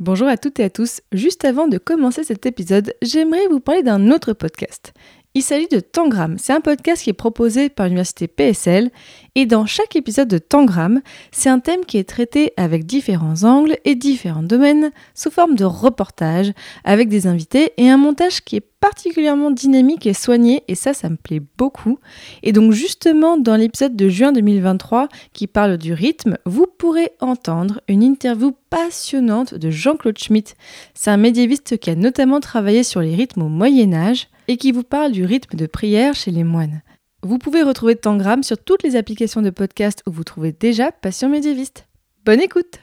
Bonjour à toutes et à tous. Juste avant de commencer cet épisode, j'aimerais vous parler d'un autre podcast. Il s'agit de Tangram. C'est un podcast qui est proposé par l'université PSL et dans chaque épisode de Tangram, c'est un thème qui est traité avec différents angles et différents domaines sous forme de reportage avec des invités et un montage qui est particulièrement dynamique et soigné et ça ça me plaît beaucoup. Et donc justement dans l'épisode de juin 2023 qui parle du rythme, vous pourrez entendre une interview passionnante de Jean-Claude Schmitt. C'est un médiéviste qui a notamment travaillé sur les rythmes au Moyen Âge et qui vous parle du rythme de prière chez les moines. Vous pouvez retrouver Tangram sur toutes les applications de podcast où vous trouvez déjà Passion médiéviste. Bonne écoute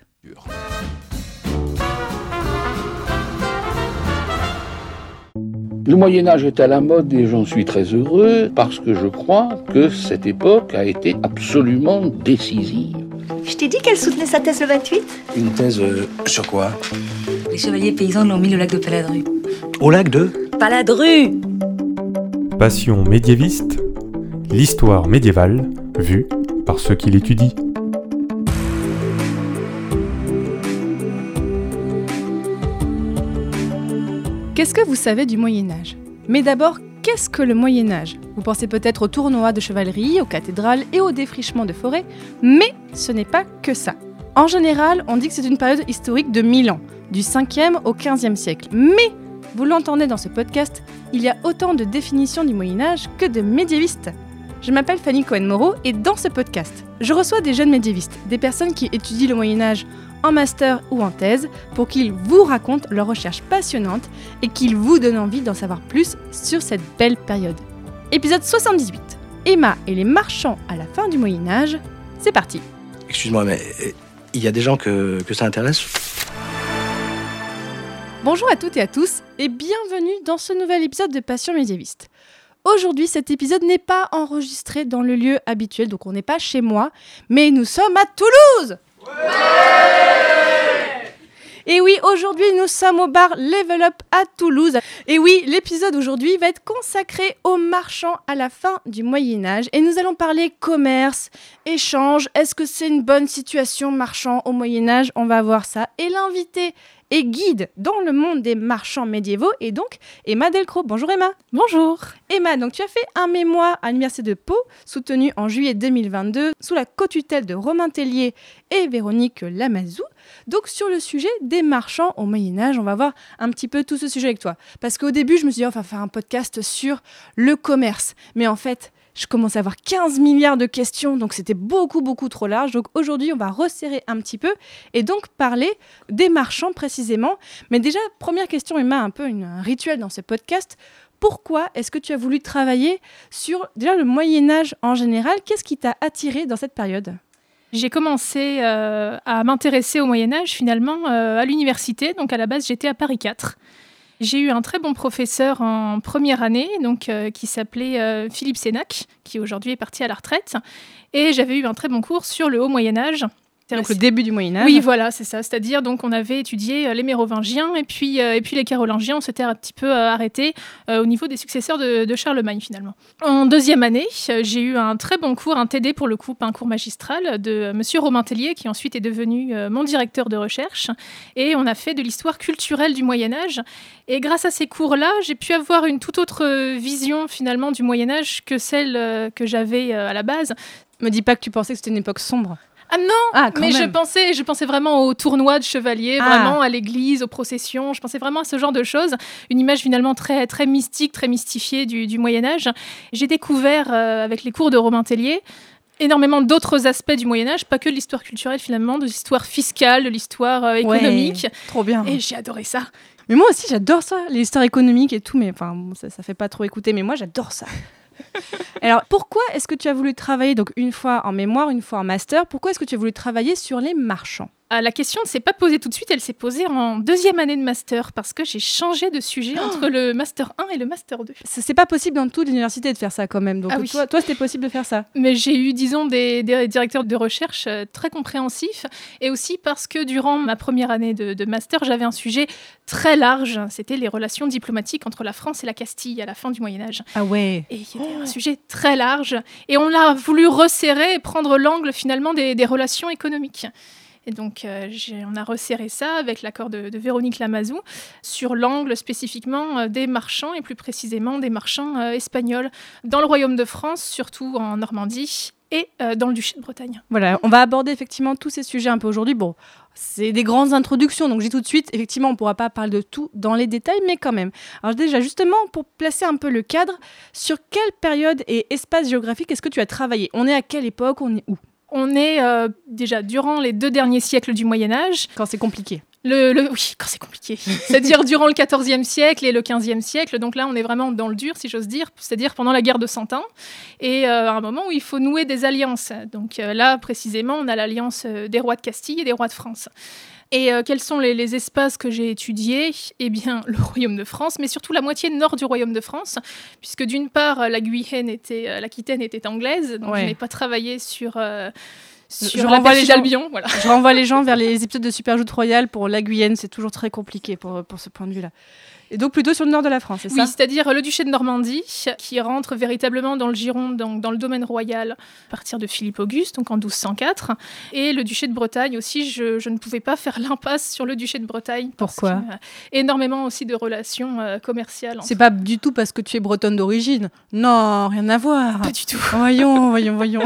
Le Moyen Âge est à la mode et j'en suis très heureux parce que je crois que cette époque a été absolument décisive. Je t'ai dit qu'elle soutenait sa thèse le 28 Une thèse euh, sur quoi? Les chevaliers paysans l'ont mis au lac de Paladru. Au lac de? Paladru! Passion médiéviste, l'histoire médiévale vue par ceux qui l'étudient. Qu'est-ce que vous savez du Moyen Âge? Mais d'abord, qu'est-ce que le Moyen Âge? Vous pensez peut-être aux tournois de chevalerie, aux cathédrales et aux défrichements de forêts, mais ce n'est pas que ça. En général, on dit que c'est une période historique de 1000 ans, du 5e au 15e siècle. Mais, vous l'entendez dans ce podcast, il y a autant de définitions du Moyen Âge que de médiévistes. Je m'appelle Fanny Cohen-Moreau et dans ce podcast, je reçois des jeunes médiévistes, des personnes qui étudient le Moyen Âge en master ou en thèse pour qu'ils vous racontent leurs recherches passionnantes et qu'ils vous donnent envie d'en savoir plus sur cette belle période. Épisode 78. Emma et les marchands à la fin du Moyen Âge. C'est parti. Excuse-moi, mais euh, il y a des gens que, que ça intéresse? Bonjour à toutes et à tous et bienvenue dans ce nouvel épisode de Passion médiéviste. Aujourd'hui, cet épisode n'est pas enregistré dans le lieu habituel, donc on n'est pas chez moi, mais nous sommes à Toulouse et oui, aujourd'hui, nous sommes au bar Level Up à Toulouse. Et oui, l'épisode aujourd'hui va être consacré aux marchands à la fin du Moyen Âge. Et nous allons parler commerce, échange. Est-ce que c'est une bonne situation marchand au Moyen Âge? On va voir ça. Et l'invité et guide dans le monde des marchands médiévaux et donc Emma Delcro. Bonjour Emma. Bonjour. Emma, donc tu as fait un mémoire à l'Université de Pau, soutenu en juillet 2022 sous la co-tutelle de Romain Tellier et Véronique Lamazou. Donc sur le sujet des marchands au Moyen Âge, on va voir un petit peu tout ce sujet avec toi. Parce qu'au début, je me suis dit, on va faire un podcast sur le commerce. Mais en fait, je commence à avoir 15 milliards de questions, donc c'était beaucoup, beaucoup trop large. Donc aujourd'hui, on va resserrer un petit peu et donc parler des marchands précisément. Mais déjà, première question, Emma, un peu une, un rituel dans ce podcast. Pourquoi est-ce que tu as voulu travailler sur déjà le Moyen Âge en général? Qu'est-ce qui t'a attiré dans cette période? J'ai commencé euh, à m'intéresser au Moyen Âge finalement euh, à l'université. Donc à la base, j'étais à Paris 4. J'ai eu un très bon professeur en première année, donc euh, qui s'appelait Philippe Sénac, qui aujourd'hui est parti à la retraite. Et j'avais eu un très bon cours sur le Haut Moyen Âge, donc le début du Moyen Âge. Oui, voilà, c'est ça. C'est-à-dire donc on avait étudié euh, les Mérovingiens et puis euh, et puis les Carolingiens. On s'était un petit peu euh, arrêté au niveau des successeurs de, Charlemagne finalement. En deuxième année, j'ai eu un très bon cours, un TD pour le coup, un cours magistral de Monsieur Romain Tellier qui ensuite est devenu mon directeur de recherche et on a fait de l'histoire culturelle du Moyen Âge. Et grâce à ces cours-là, j'ai pu avoir une toute autre vision finalement du Moyen Âge que celle que j'avais à la base. Me dis pas que tu pensais que c'était une époque sombre. Ah non, ah, mais je pensais, je pensais vraiment au tournoi de chevaliers, Ah. vraiment à l'église, aux processions. Je pensais vraiment à ce genre de choses. Une image finalement très, très mystique, très mystifiée du, du Moyen Âge. J'ai découvert euh, avec les cours de Romain Tellier énormément d'autres aspects du Moyen Âge, pas que de l'histoire culturelle finalement, de l'histoire fiscale, de l'histoire euh, économique. Ouais, trop bien. Et j'ai adoré ça. Mais moi aussi, j'adore ça, l'histoire économique et tout, mais enfin, ça, ça fait pas trop écouter, mais moi, j'adore ça. Alors, pourquoi est-ce que tu as voulu travailler, donc une fois en mémoire, une fois en master, pourquoi est-ce que tu as voulu travailler sur les marchands? Ah, la question ne s'est pas posée tout de suite, elle s'est posée en deuxième année de master parce que j'ai changé de sujet entre le master 1 et le master 2. C'est pas possible dans toute l'université de faire ça quand même, donc Ah oui. toi, toi c'était possible de faire ça. Mais j'ai eu, disons, des, des directeurs de recherche euh, très compréhensifs et aussi parce que durant ma première année de, de master, j'avais un sujet très large. C'était les relations diplomatiques entre la France et la Castille à la fin du Moyen-Âge. Ah ouais Et il y avait un sujet très large. Et on a voulu resserrer et prendre l'angle finalement des, des relations économiques. Et donc, euh, j'ai- on a resserré ça avec l'accord de, Véronique Lamazou sur l'angle spécifiquement euh, des marchands et plus précisément des marchands euh, espagnols dans le Royaume de France, surtout en Normandie et dans le Duché de Bretagne. Voilà, on va aborder effectivement tous ces sujets un peu aujourd'hui. Bon, c'est des grandes introductions, donc dis tout de suite, effectivement, on ne pourra pas parler de tout dans les détails, mais quand même. Alors déjà, justement, pour placer un peu le cadre, sur quelle période et espace géographique est-ce que tu as travaillé? On est à quelle époque? On est où? On est euh, déjà durant les deux derniers siècles du Moyen Âge. Quand c'est compliqué. Le, le- oui, quand c'est compliqué. C'est-à-dire durant le XIVe siècle et le XVe siècle. Donc là, on est vraiment dans le dur, si j'ose dire, c'est-à-dire pendant la guerre de Cent Ans. Et euh, à un moment où il faut nouer des alliances. Donc euh, là, précisément, on a l'alliance des rois de Castille et des rois de France. Et euh, quels sont les, les espaces que j'ai étudiés? Eh bien, le Royaume de France, mais surtout la moitié nord du Royaume de France, puisque d'une part, euh, la Guyenne était, euh, l'Aquitaine était anglaise, donc Ouais. je n'ai pas travaillé sur, euh, Je renvoie la les gens-. Voilà. Je renvoie les gens vers les épisodes de Superjoute Royale pour la Guyenne, c'est toujours très compliqué pour, pour ce point de vue-là. Et donc plutôt sur le nord de la France, c'est Oui, ça c'est-à-dire le duché de Normandie, qui rentre véritablement dans le donc dans le domaine royal, à partir de Philippe Auguste, donc en 1204. Et le duché de Bretagne aussi, je, je ne pouvais pas faire l'impasse sur le duché de Bretagne. Pourquoi Énormément aussi de relations euh, commerciales. C'est pas du tout parce que tu es bretonne d'origine. Non, rien à voir. Pas du tout. Voyons, voyons, voyons.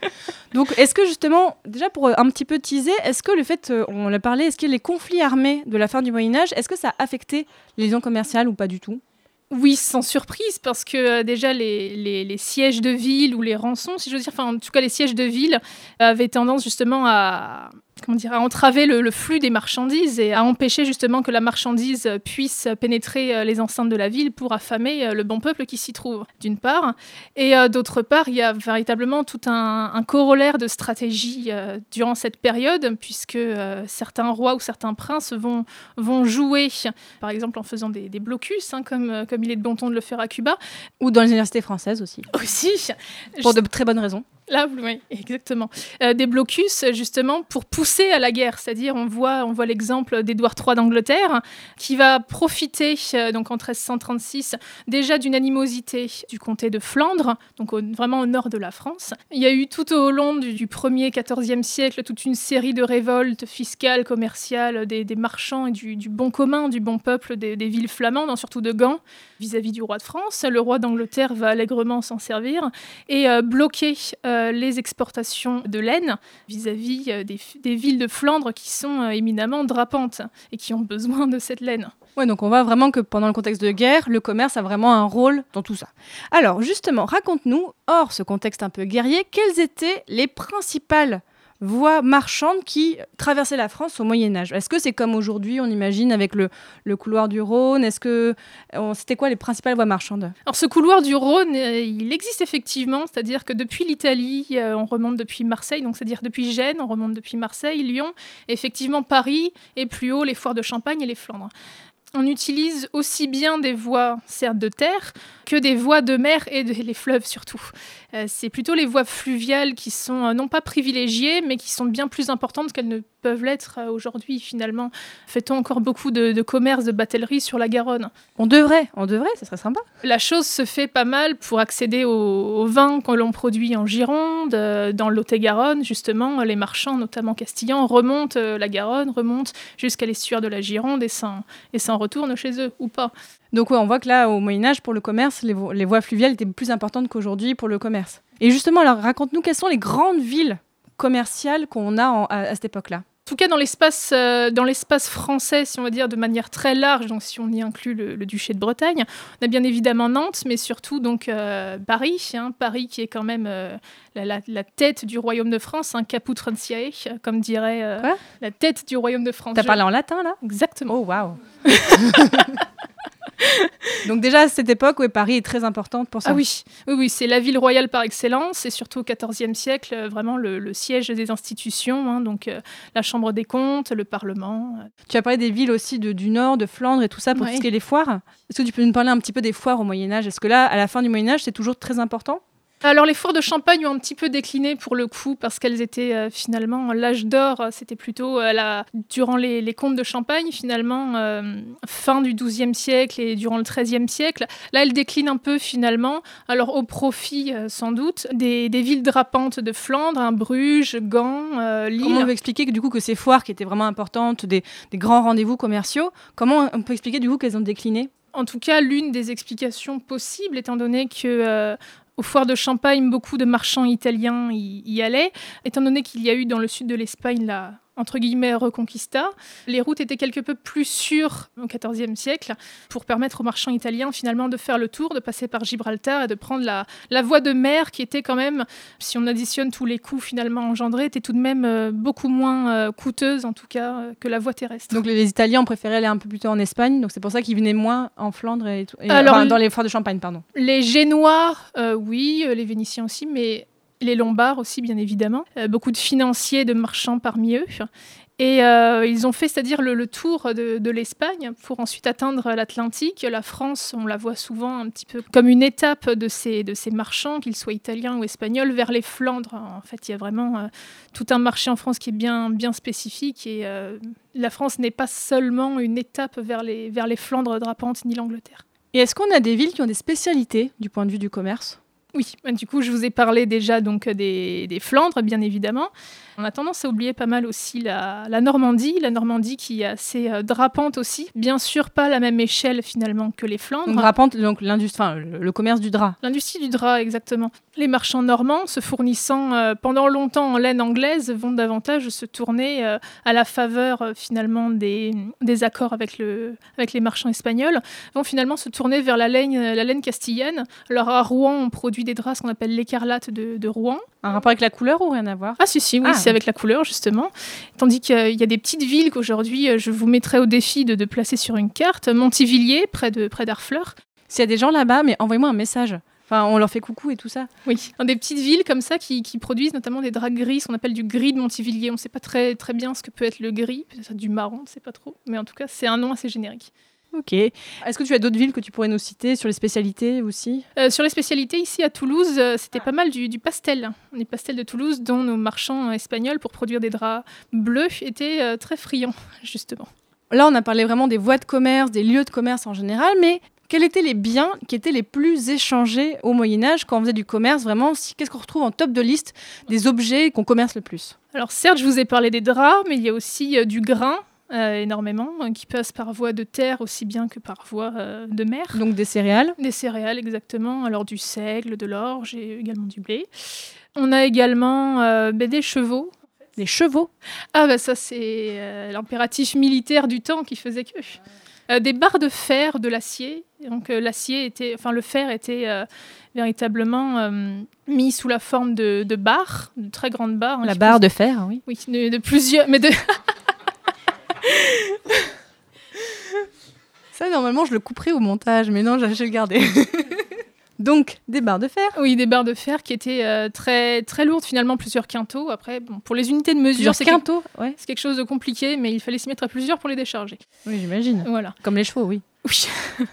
Donc, est-ce que justement, déjà pour euh, un petit peu teaser, est-ce que le fait, euh, on l'a parlé, est-ce que les conflits armés de la fin du Moyen Âge, est-ce que ça a affecté les liaisons commerciales ou pas du tout? Oui, sans surprise, parce que euh, déjà les, les- les sièges de ville ou les rançons, si je veux dire, enfin en tout cas les sièges de ville, avaient tendance justement à, comment dire, à entraver le, le flux des marchandises et à empêcher justement que la marchandise puisse pénétrer euh, les enceintes de la ville pour affamer euh, le bon peuple qui s'y trouve, d'une part. Et euh, d'autre part, il y a véritablement tout un, un corollaire de stratégie durant cette période, puisque certains rois ou certains princes vont, vont jouer, par exemple en faisant des, des blocus, hein, comme, comme il est de bon ton de le faire à Cuba, Ou dans les universités françaises aussi, aussi. pour de très bonnes raisons. Là, oui, exactement. Euh, des blocus, justement, pour pousser à la guerre. C'est-à-dire, on voit, on voit l'exemple d'Édouard III d'Angleterre, qui va profiter, euh, donc en 1336, déjà d'une animosité du comté de Flandre, donc vraiment au nord de la France. Il y a eu tout au long du, du 1er, 14e siècle toute une série de révoltes fiscales, commerciales, des, marchands et du, bon commun, du bon peuple des, des villes flamandes, hein, surtout de Gand, vis-à-vis du roi de France. Le roi d'Angleterre va allègrement s'en servir et euh, bloquer euh, les exportations de laine vis-à-vis euh, des, des villes de Flandre qui sont euh, éminemment drapantes et qui ont besoin de cette laine. Ouais, donc on voit vraiment que pendant le contexte de guerre, le commerce a vraiment un rôle dans tout ça. Alors, justement, raconte-nous, hors ce contexte un peu guerrier, quelles étaient les principales voies marchandes qui traversaient la France au Moyen Âge Est-ce que c'est comme aujourd'hui, on imagine, avec le, couloir du Rhône? Est-ce que c'était quoi les principales voies marchandes? Alors ce couloir du Rhône, euh, il existe effectivement, c'est-à-dire que depuis l'Italie, euh, on remonte depuis Marseille, donc c'est-à-dire depuis Gênes, on remonte depuis Marseille, Lyon, effectivement Paris, et plus haut les foires de Champagne et les Flandres. On utilise aussi bien des voies, certes de terre, que des voies de mer et de, les fleuves surtout. Euh, c'est plutôt les voies fluviales qui sont euh, non pas privilégiées, mais qui sont bien plus importantes qu'elles ne peuvent l'être euh, aujourd'hui finalement. Fait-on encore beaucoup de, de commerce, de batellerie sur la Garonne? On devrait, on devrait, ça serait sympa. la chose se fait pas mal pour accéder au, au vin que l'on produit en Gironde, dans le Lot-et-Garonne, justement. Les marchands, notamment castillans, remontent la Garonne, remontent jusqu'à l'estuaire de la Gironde et s'en, et s'en retournent chez eux, ou pas. Donc ouais, on voit que là, au Moyen Âge, pour le commerce, les, vo- les voies fluviales étaient plus importantes qu'aujourd'hui pour le commerce. Et justement, alors raconte-nous quelles sont les grandes villes commerciales qu'on a en- à, à cette époque-là? En tout cas, dans l'espace, euh, dans l'espace français, si on va dire de manière très large, donc si on y inclut le, le duché de Bretagne, on a bien évidemment Nantes, mais surtout donc euh, Paris, hein, Paris qui est quand même euh, la, la- la tête du royaume de France, un caput Franciae, comme dirait la tête du royaume de France. T'as Je- parlé en latin là? Exactement. Oh waouh Donc déjà à cette époque, ouais, Paris est très importante pour ça. Ah oui, oui, oui, c'est la ville royale par excellence, et surtout au XIVe siècle, euh, vraiment le, le siège des institutions, hein, donc euh, la Chambre des comptes, le Parlement. euh. Tu as parlé des villes aussi de- du Nord, de Flandre et tout ça pour Ouais. tout ce qui est les foires. Est-ce que tu peux nous parler un petit peu des foires au Moyen Âge? Est-ce que là, à la fin du Moyen Âge, c'est toujours très important? Alors les foires de Champagne ont un petit peu décliné pour le coup parce qu'elles étaient euh, finalement l'âge d'or, euh, c'était plutôt euh, la, durant les, les comtes de Champagne finalement euh, fin du XIIe siècle et durant le XIIIe siècle. Là elles déclinent un peu finalement, alors au profit sans doute des, des villes drapantes de Flandre, hein, Bruges, Gand, Lille. Comment on peut expliquer que du coup que ces foires qui étaient vraiment importantes, des, des grands rendez-vous commerciaux, comment on peut expliquer du coup qu'elles ont décliné? En tout cas, l'une des explications possibles, étant donné que euh, aux foires de Champagne, beaucoup de marchands italiens y allaient, étant donné qu'il y a eu dans le sud de l'Espagne la entre guillemets Reconquista, les routes étaient quelque peu plus sûres au XIVe siècle pour permettre aux marchands italiens finalement de faire le tour, de passer par Gibraltar et de prendre la, la voie de mer qui était quand même, si on additionne tous les coûts finalement engendrés, était tout de même euh, beaucoup moins euh, coûteuse en tout cas euh, que la voie terrestre. Donc les, Italiens préféré aller un peu plus tôt en Espagne, donc c'est pour ça qu'ils venaient moins en Flandre et, Alors, enfin, dans les foires de Champagne, pardon. Les Génois, euh, oui, les Vénitiens aussi, mais les Lombards aussi, bien évidemment. Euh, beaucoup de financiers, de marchands parmi eux. Et euh, ils ont fait, c'est-à-dire le, tour de, l'Espagne pour ensuite atteindre l'Atlantique. La France, on la voit souvent un petit peu comme une étape de ces, de ces marchands, qu'ils soient italiens ou espagnols, vers les Flandres. En fait, il y a vraiment euh, tout un marché en France qui est bien, bien spécifique. Et la France n'est pas seulement une étape vers les, vers les Flandres drapantes ni l'Angleterre. Et est-ce qu'on a des villes qui ont des spécialités du point de vue du commerce? Oui, bah, du coup, je vous ai parlé déjà donc des, des Flandres, bien évidemment. On a tendance à oublier pas mal aussi la, la Normandie, la Normandie qui est assez euh, drapante aussi. Bien sûr, pas à la même échelle finalement que les Flandres. Donc drapante, donc l'industrie, enfin, le, le commerce du drap. L'industrie du drap, exactement. Les marchands normands, se fournissant euh, pendant longtemps en laine anglaise, vont davantage se tourner euh, à la faveur euh, finalement des, des accords avec, le, avec les marchands espagnols, vont finalement se tourner vers la laine, la laine castillane. Alors à Rouen, on produit des draps, ce qu'on appelle l'écarlate de, de Rouen. Un rapport avec la couleur ou rien à voir? Ah si, si, oui, Ah, c'est avec la couleur justement. Tandis qu'il y a des petites villes qu'aujourd'hui, euh, je vous mettrai au défi de, de placer sur une carte. Montivilliers, près de près d'Arfleur. S'il y a des gens là-bas, mais envoyez-moi un message. Enfin, on leur fait coucou et tout ça. Oui, dans des petites villes comme ça qui, qui produisent notamment des draps gris, ce qu'on appelle du gris de Montivilliers. On ne sait pas très, très bien ce que peut être le gris, peut-être du marron, on ne sait pas trop. Mais en tout cas, c'est un nom assez générique. Ok. Est-ce que tu as d'autres villes que tu pourrais nous citer sur les spécialités aussi? Euh, sur les spécialités, ici à Toulouse, euh, c'était pas mal du, du pastel. Les pastels de Toulouse, dont nos marchands espagnols, pour produire des draps bleus, étaient euh, très friands, justement. Là, on a parlé vraiment des voies de commerce, des lieux de commerce en général, mais quels étaient les biens qui étaient les plus échangés au Moyen Âge quand on faisait du commerce Vraiment, si- qu'est-ce qu'on retrouve en top de liste des objets qu'on commerce le plus? Alors certes, je vous ai parlé des draps, mais il y a aussi euh, du grain, euh, énormément, euh, qui passe par voie de terre aussi bien que par voie euh, de mer. Donc des céréales. Des céréales, exactement. Alors du seigle, de l'orge et également du blé. On a également ben, des chevaux. Des chevaux. Ah bah ça c'est l'impératif militaire du temps qui faisait que. Euh, des barres de fer, de l'acier. Donc euh, l'acier était, enfin le fer était euh, véritablement mis sous la forme de, de barres, de très grandes barres. hein, La barre de fer, oui. Oui, de, de plusieurs, mais de, Ça, normalement, je le couperai au montage, mais non, je vais le garder. Donc, des barres de fer. oui, des barres de fer qui étaient euh, très très lourdes finalement, plusieurs quintaux. Après, bon, pour les unités de mesure, c'est quelque- quintaux. Ouais. c'est quelque chose de compliqué, mais il fallait s'y mettre à plusieurs pour les décharger. Oui, j'imagine. Voilà. Comme les chevaux, oui. Oui.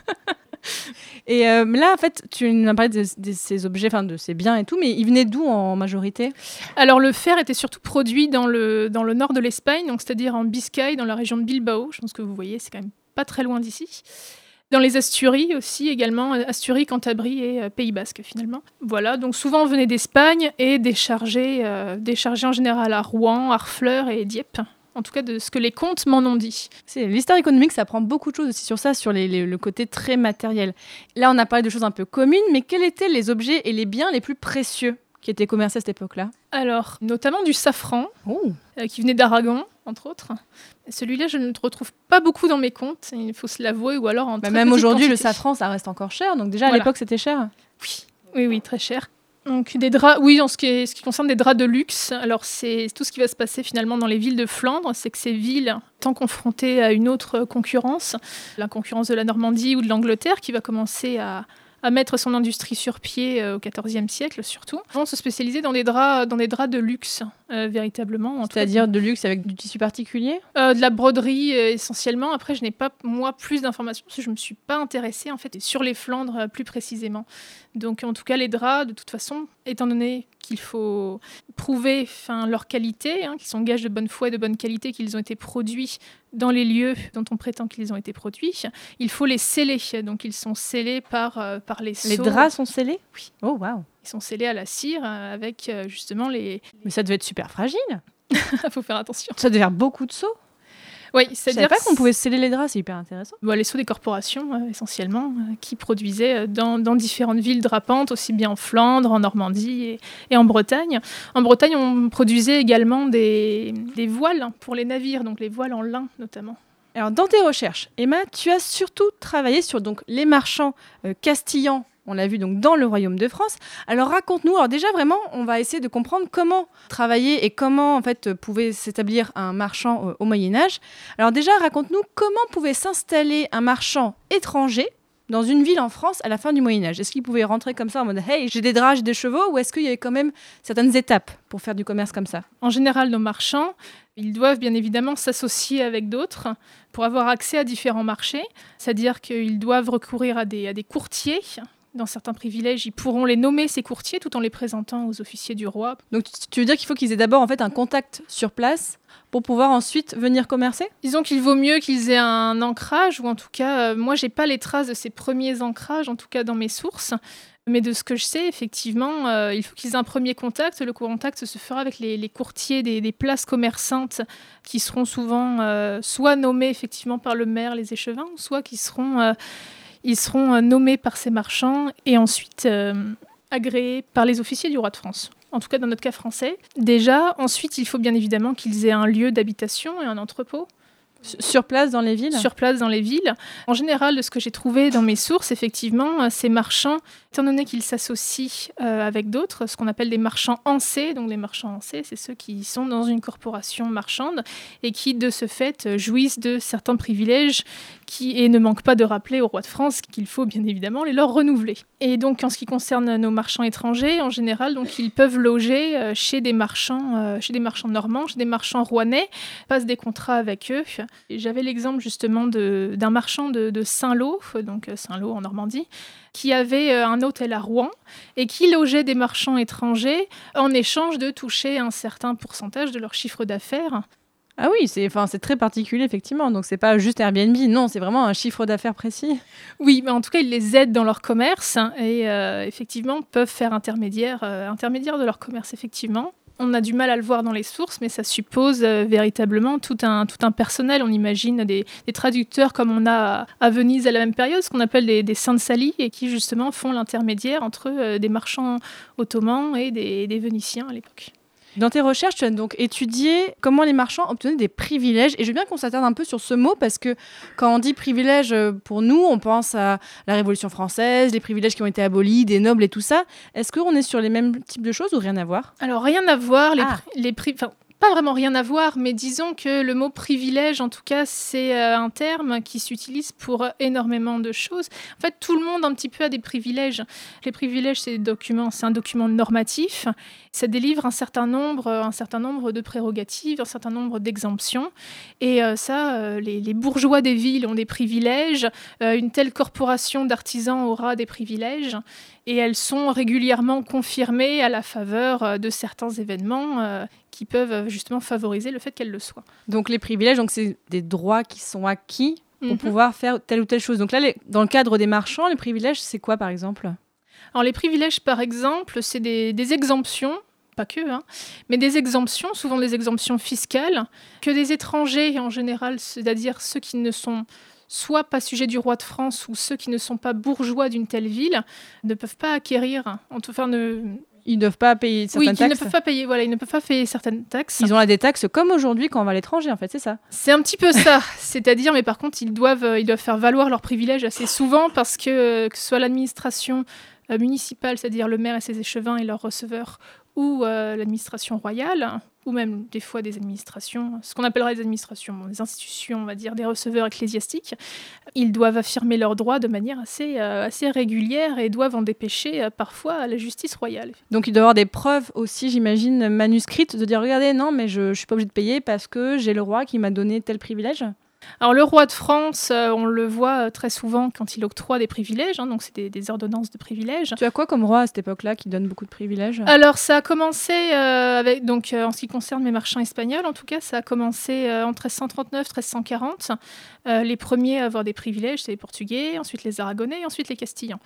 Et euh, là, en fait, tu nous parlé de, de ces objets, enfin de ces biens et tout, mais ils venaient d'où en majorité? Alors le fer était surtout produit dans le, dans le nord de l'Espagne, donc c'est-à-dire en Biscaye, dans la région de Bilbao. Je pense que vous voyez, c'est quand même pas très loin d'ici. Dans les Asturies aussi, également, euh, Asturies, Cantabrie et euh, Pays Basque finalement. Voilà, donc souvent on venait d'Espagne et déchargé, euh, déchargé en général à Rouen, Harfleur et Dieppe. En tout cas, de ce que les contes m'en ont dit. C'est l'histoire économique, ça prend beaucoup de choses aussi sur ça, sur les- les- le côté très matériel. Là, on a parlé de choses un peu communes, mais quels étaient les objets et les biens les plus précieux qui étaient commercés à cette époque-là? Alors, notamment du safran, Oh, euh, qui venait d'Aragon, entre autres. Celui-là, je ne le retrouve pas beaucoup dans mes comptes, il faut se l'avouer, ou alors en Bah, même aujourd'hui, le safran, ça reste encore cher. Donc déjà, à Voilà. l'époque, c'était cher. Oui, oui, oui, très cher. Donc des draps, oui, en ce qui, est- ce qui concerne des draps de luxe, alors c'est tout ce qui va se passer finalement dans les villes de Flandre, c'est que ces villes, étant confrontées à une autre concurrence, la concurrence de la Normandie ou de l'Angleterre, qui va commencer à, à mettre son industrie sur pied euh, au XIVe siècle surtout. On se spécialisait dans des draps, dans des draps de luxe, euh, véritablement. C'est-à-dire de luxe avec du tissu particulier? Euh, de la broderie euh, essentiellement. Après, je n'ai pas moi plus d'informations parce que je me suis pas intéressée en fait sur les Flandres plus précisément. Donc, en tout cas, les draps, de toute façon, étant donné qu'il faut prouver leur qualité, hein, qu'ils sont gages de bonne foi et de bonne qualité, qu'ils ont été produits dans les lieux dont on prétend qu'ils ont été produits, il faut les sceller. Donc, ils sont scellés par, euh, par les Les sceaux. draps sont scellés? Oui. Oh, waouh Ils sont scellés à la cire euh, avec euh, justement les. Mais ça devait être super fragile. Il faut faire attention. Ça devait faire beaucoup de seaux. Oui, c'est-à-dire pas qu'on pouvait sceller les draps, c'est hyper intéressant. Bon, les sceaux des corporations, euh, essentiellement, euh, qui produisaient euh, dans, dans différentes villes drapantes, aussi bien en Flandre, en Normandie et, et en Bretagne. En Bretagne, on produisait également des, des voiles pour les navires, donc les voiles en lin notamment. Alors, dans tes recherches, Emma, tu as surtout travaillé sur donc, les marchands euh, castillans, on l'a vu donc dans le Royaume de France. Alors, raconte-nous, alors déjà vraiment, on va essayer de comprendre comment travailler et comment en fait pouvait s'établir un marchand euh, au Moyen Âge. Alors déjà, raconte-nous comment pouvait s'installer un marchand étranger dans une ville en France à la fin du Moyen Âge. Est-ce qu'il pouvait rentrer comme ça en mode Hey, j'ai des j'ai des chevaux ou est-ce qu'il y avait quand même certaines étapes pour faire du commerce comme ça? En général, nos marchands, ils doivent bien évidemment s'associer avec d'autres pour avoir accès à différents marchés, c'est-à-dire qu'ils doivent recourir à des courtiers. Dans certains privilèges, ils pourront les nommer ces courtiers tout en les présentant aux officiers du roi. Donc tu- veux dire qu'il faut qu'ils aient d'abord en fait un contact sur place pour pouvoir ensuite venir commercer? Disons qu'il vaut mieux qu'ils aient un ancrage, ou en tout cas, euh, moi, j'ai pas les traces de ces premiers ancrages, en tout cas dans mes sources. Mais de ce que je sais, effectivement, euh, il faut qu'ils aient un premier contact. Le contact se fera avec les, les courtiers des, des places commerçantes qui seront souvent euh, soit nommés effectivement par le maire, les échevins, soit qui seront, euh, ils seront euh, nommés par ces marchands et ensuite euh, agréés par les officiers du roi de France. En tout cas, dans notre cas français. Déjà, ensuite, il faut bien évidemment qu'ils aient un lieu d'habitation et un entrepôt Sur place dans les villes? Sur place dans les villes. En général, de ce que j'ai trouvé dans mes sources, effectivement, euh, ces marchands, étant donné qu'ils s'associent euh, avec d'autres, ce qu'on appelle des marchands ancés, donc les marchands ancés, c'est ceux qui sont dans une corporation marchande et qui, de ce fait, jouissent de certains privilèges et ne manquent pas de rappeler au roi de France qu'il faut bien évidemment les leur renouveler. Et donc, en ce qui concerne nos marchands étrangers, en général, donc, ils peuvent loger euh, chez des marchands, euh, chez des marchands normands, chez des marchands rouennais, passent des contrats avec eux. J'avais l'exemple justement d'un marchand de, de Saint-Lô, donc euh, Saint-Lô en Normandie, qui avait un hôtel à Rouen et qui logeait des marchands étrangers en échange de toucher un certain pourcentage de leur chiffre d'affaires. Ah oui, c'est enfin c'est très particulier effectivement. Donc c'est pas juste Airbnb, non, c'est vraiment un chiffre d'affaires précis. Oui, mais en tout cas, ils les aident dans leur commerce hein, et euh, effectivement peuvent faire intermédiaire, euh, intermédiaire de leur commerce, effectivement. On a du mal à le voir dans les sources, mais ça suppose euh, véritablement tout un, tout un personnel. On imagine des, traducteurs comme on a à, Venise à la même période, ce qu'on appelle des, des Saint-Sali, et qui justement font l'intermédiaire entre des marchands ottomans et des, des Vénitiens à l'époque. Dans tes recherches, tu as donc étudié comment les marchands obtenaient des privilèges. Et je veux bien qu'on s'attarde un peu sur ce mot parce que quand on dit privilèges euh, pour nous, on pense à la Révolution française, les privilèges qui ont été abolis, des nobles et tout ça. Est-ce qu'on est sur les mêmes types de choses ou rien à voir? Alors rien à voir, les, Ah. pri- les pri- pas vraiment rien à voir, mais disons que le mot privilège, en tout cas, c'est euh, un terme qui s'utilise pour euh, énormément de choses. En fait, tout le monde un petit peu a des privilèges. Les privilèges, c'est un document normatif. Ça délivre un certain nombre, euh, un certain nombre de prérogatives, un certain nombre d'exemptions. Et ça, les, bourgeois des villes ont des privilèges. une telle corporation d'artisans aura des privilèges et elles sont régulièrement confirmées à la faveur de certains événements qui peuvent euh, justement favoriser le fait qu'elles le soient. Donc les privilèges, donc c'est des droits qui sont acquis pour Mhm. pouvoir faire telle ou telle chose. Donc là, les- dans le cadre des marchands, les privilèges, c'est quoi par exemple? Alors les privilèges, par exemple, c'est des, des exemptions, pas que, hein, mais des exemptions, souvent des exemptions fiscales, que des étrangers en général, c'est-à-dire ceux qui ne sont soit pas sujets du roi de France ou ceux qui ne sont pas bourgeois d'une telle ville, ne peuvent pas acquérir, en tout cas, ne, Ils ne doivent pas payer oui, certaines qu'ils ne taxes. peuvent pas payer, voilà, ils ne peuvent pas payer certaines taxes. Ils ont là des taxes comme aujourd'hui quand on va à l'étranger, en fait, c'est ça. C'est un petit peu ça, c'est-à-dire, mais par contre, ils doivent, euh, ils doivent faire valoir leurs privilèges assez souvent parce que, euh, que ce soit l'administration euh, municipale, c'est-à-dire le maire et ses échevins et leurs receveurs, ou euh, l'administration royale, ou même des fois des administrations, ce qu'on appellerait des administrations, des institutions, on va dire, des receveurs ecclésiastiques, ils doivent affirmer leurs droits de manière assez, euh, assez régulière et doivent en dépêcher euh, parfois à la justice royale. Donc il doit y avoir des preuves aussi, j'imagine, manuscrites, de dire regardez, non, mais je ne suis pas obligé de payer parce que j'ai le roi qui m'a donné tel privilège? Alors le roi de France, euh, on le voit euh, très souvent quand il octroie des privilèges, hein, donc c'est des, ordonnances de privilèges. Tu as quoi comme roi à cette époque-là qui donne beaucoup de privilèges? Alors ça a commencé euh, avec, donc en ce qui concerne mes marchands espagnols, en tout cas, ça a commencé en 1339, 1340. les premiers à avoir des privilèges, c'est les Portugais, ensuite les Aragonais, ensuite les Castillans.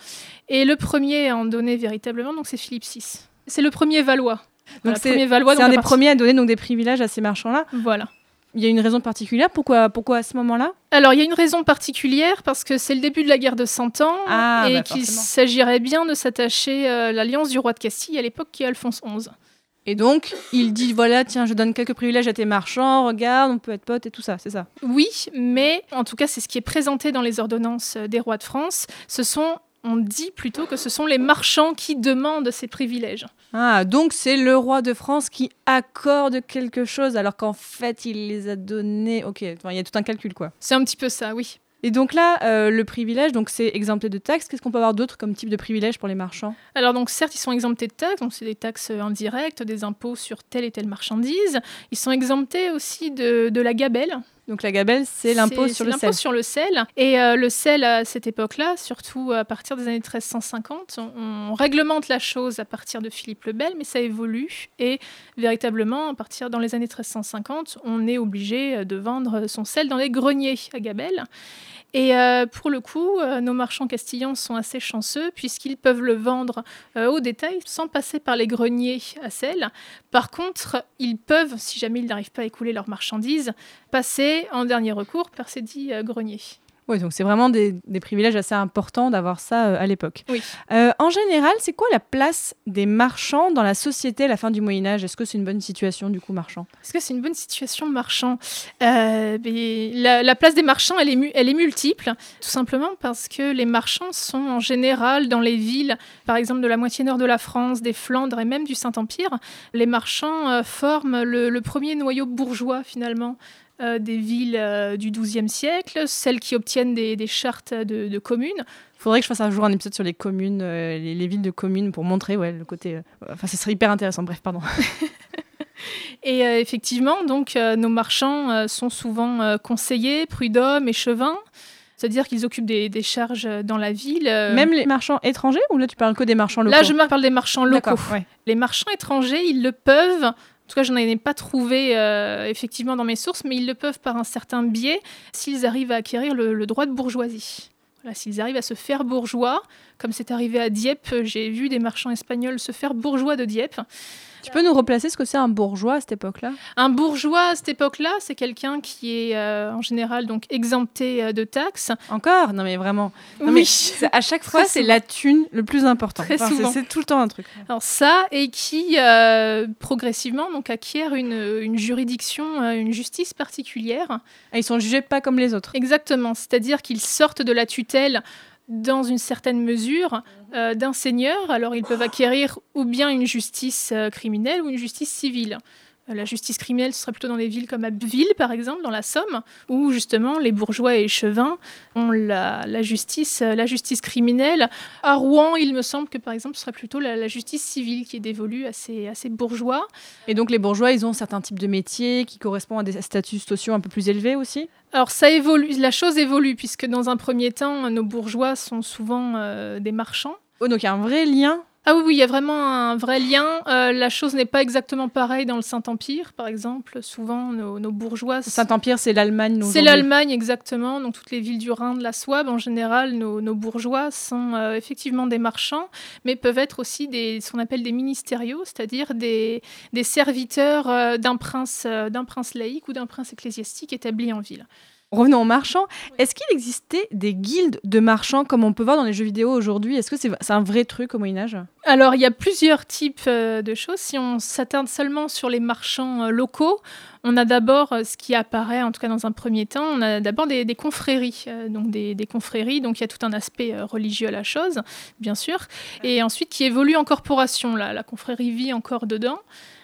Et le premier à en donner véritablement, donc c'est Philippe VI. C'est le premier Valois. Donc c'est un des premiers à donner donc des privilèges à ces marchands-là? Voilà. Il y a une raison particulière pourquoi, pourquoi à ce moment-là? Alors, il y a une raison particulière parce que c'est le début de la guerre de Cent Ans ah, et bah, qu'il s'agirait bien de s'attacher à l'alliance du roi de Castille à l'époque qui est Alphonse XI. Et donc, il dit voilà, tiens, je donne quelques privilèges à tes marchands, regarde, on peut être potes et tout ça, c'est ça? Oui, mais en tout cas, c'est ce qui est présenté dans les ordonnances des rois de France. Ce sont on dit plutôt que ce sont les marchands qui demandent ces privilèges. Ah, donc c'est le roi de France qui accorde quelque chose alors qu'en fait il les a donnés. Ok, il y a tout un calcul quoi. C'est un petit peu ça, oui. Et donc là, euh, le privilège, donc c'est exempté de taxes. Qu'est-ce qu'on peut avoir d'autre comme type de privilège pour les marchands? Alors donc certes, ils sont exemptés de taxes, donc c'est des taxes indirectes, des impôts sur telle et telle marchandise. Ils sont exemptés aussi de, de la gabelle. Donc la gabelle, c'est l'impôt sur le sel. sur le sel. Et euh, le sel, à cette époque-là, surtout à partir des années 1350, on, réglemente la chose à partir de Philippe le Bel, mais ça évolue. Et véritablement, à partir dans les années 1350, on est obligé de vendre son sel dans les greniers à gabelle. Et euh, pour le coup, euh, nos marchands castillans sont assez chanceux puisqu'ils peuvent le vendre euh, au détail sans passer par les greniers à sel. Par contre, ils peuvent, si jamais ils n'arrivent pas à écouler leurs marchandises, passer en dernier recours par ces dix greniers. Oui, donc c'est vraiment des, privilèges assez importants d'avoir ça euh, à l'époque. Oui. Euh, en général, c'est quoi la place des marchands dans la société à la fin du Moyen Âge Est-ce que c'est une bonne situation du coup marchand? Est-ce que c'est une bonne situation marchand? Euh, la, place des marchands, elle est, elle est multiple, tout simplement parce que les marchands sont en général dans les villes, par exemple de la moitié nord de la France, des Flandres et même du Saint-Empire. Les marchands forment le premier noyau bourgeois finalement euh, des villes euh, du XIIe siècle, celles qui obtiennent des, chartes de, communes. Il faudrait que je fasse un jour un épisode sur les communes, euh, les, villes de communes, pour montrer ouais, le côté. Enfin, ce serait hyper intéressant. Bref, pardon. Et effectivement, donc, nos marchands sont souvent conseillers, prud'hommes, échevins. C'est-à-dire qu'ils occupent des, charges dans la ville. Même les marchands étrangers ou là tu parles que des marchands locaux? Là je parle des marchands locaux. Les marchands étrangers, ils le peuvent en tout cas, je n'en ai pas trouvé euh, effectivement dans mes sources, mais ils le peuvent par un certain biais s'ils arrivent à acquérir le, droit de bourgeoisie. Voilà, s'ils arrivent à se faire bourgeois, comme c'est arrivé à Dieppe, j'ai vu des marchands espagnols se faire bourgeois de Dieppe. Tu peux nous replacer ce que c'est un bourgeois à cette époque-là? Un bourgeois à cette époque-là, c'est quelqu'un qui est euh, en général donc exempté euh, de taxes. Encore? Non mais vraiment. oui. à chaque fois, c'est la thune le plus important. c'est tout le temps un truc. Alors ça et qui euh, progressivement donc acquiert une, une juridiction, une justice particulière. Et ils sont jugés pas comme les autres. Exactement, c'est-à-dire qu'ils sortent de la tutelle dans une certaine mesure euh, d'un seigneur. Alors ils peuvent acquérir ou bien une justice euh, criminelle ou une justice civile. Euh, la justice criminelle, ce serait plutôt dans des villes comme Abbeville, par exemple, dans la Somme, où justement les bourgeois et échevins ont la, justice, la justice criminelle. À Rouen, il me semble que, par exemple, ce serait plutôt la, justice civile qui est dévolue à ces, à ces, bourgeois. Et donc les bourgeois, ils ont certains types de métiers qui correspondent à des statuts sociaux un peu plus élevés aussi? Alors ça évolue, la chose évolue puisque dans un premier temps, nos bourgeois sont souvent euh, des marchands. Oh, donc il y a un vrai lien ah oui, il y a vraiment un vrai lien. Euh, la chose n'est pas exactement pareille dans le Saint-Empire, par exemple. Souvent, nos, bourgeois... Le Saint-Empire, c'est l'Allemagne. C'est l'Allemagne, exactement. Donc, toutes les villes du Rhin, de la Souabe, en général, nos, bourgeois sont euh, effectivement des marchands, mais peuvent être aussi des, ce qu'on appelle des ministériaux, c'est-à-dire des, des serviteurs d'un prince, d'un prince laïque ou d'un prince ecclésiastique établi en ville. Revenons aux marchands. Est-ce qu'il existait des guildes de marchands comme on peut voir dans les jeux vidéo aujourd'hui? Est-ce que c'est un vrai truc au Moyen Âge Alors, il y a plusieurs types euh, de choses. Si on s'attarde seulement sur les marchands euh, locaux, on a d'abord euh, ce qui apparaît, en tout cas dans un premier temps, on a d'abord des, confréries. donc des, confréries, donc il y a tout un aspect religieux à la chose, bien sûr. Et ensuite qui évolue en corporation. Là. La confrérie vit encore dedans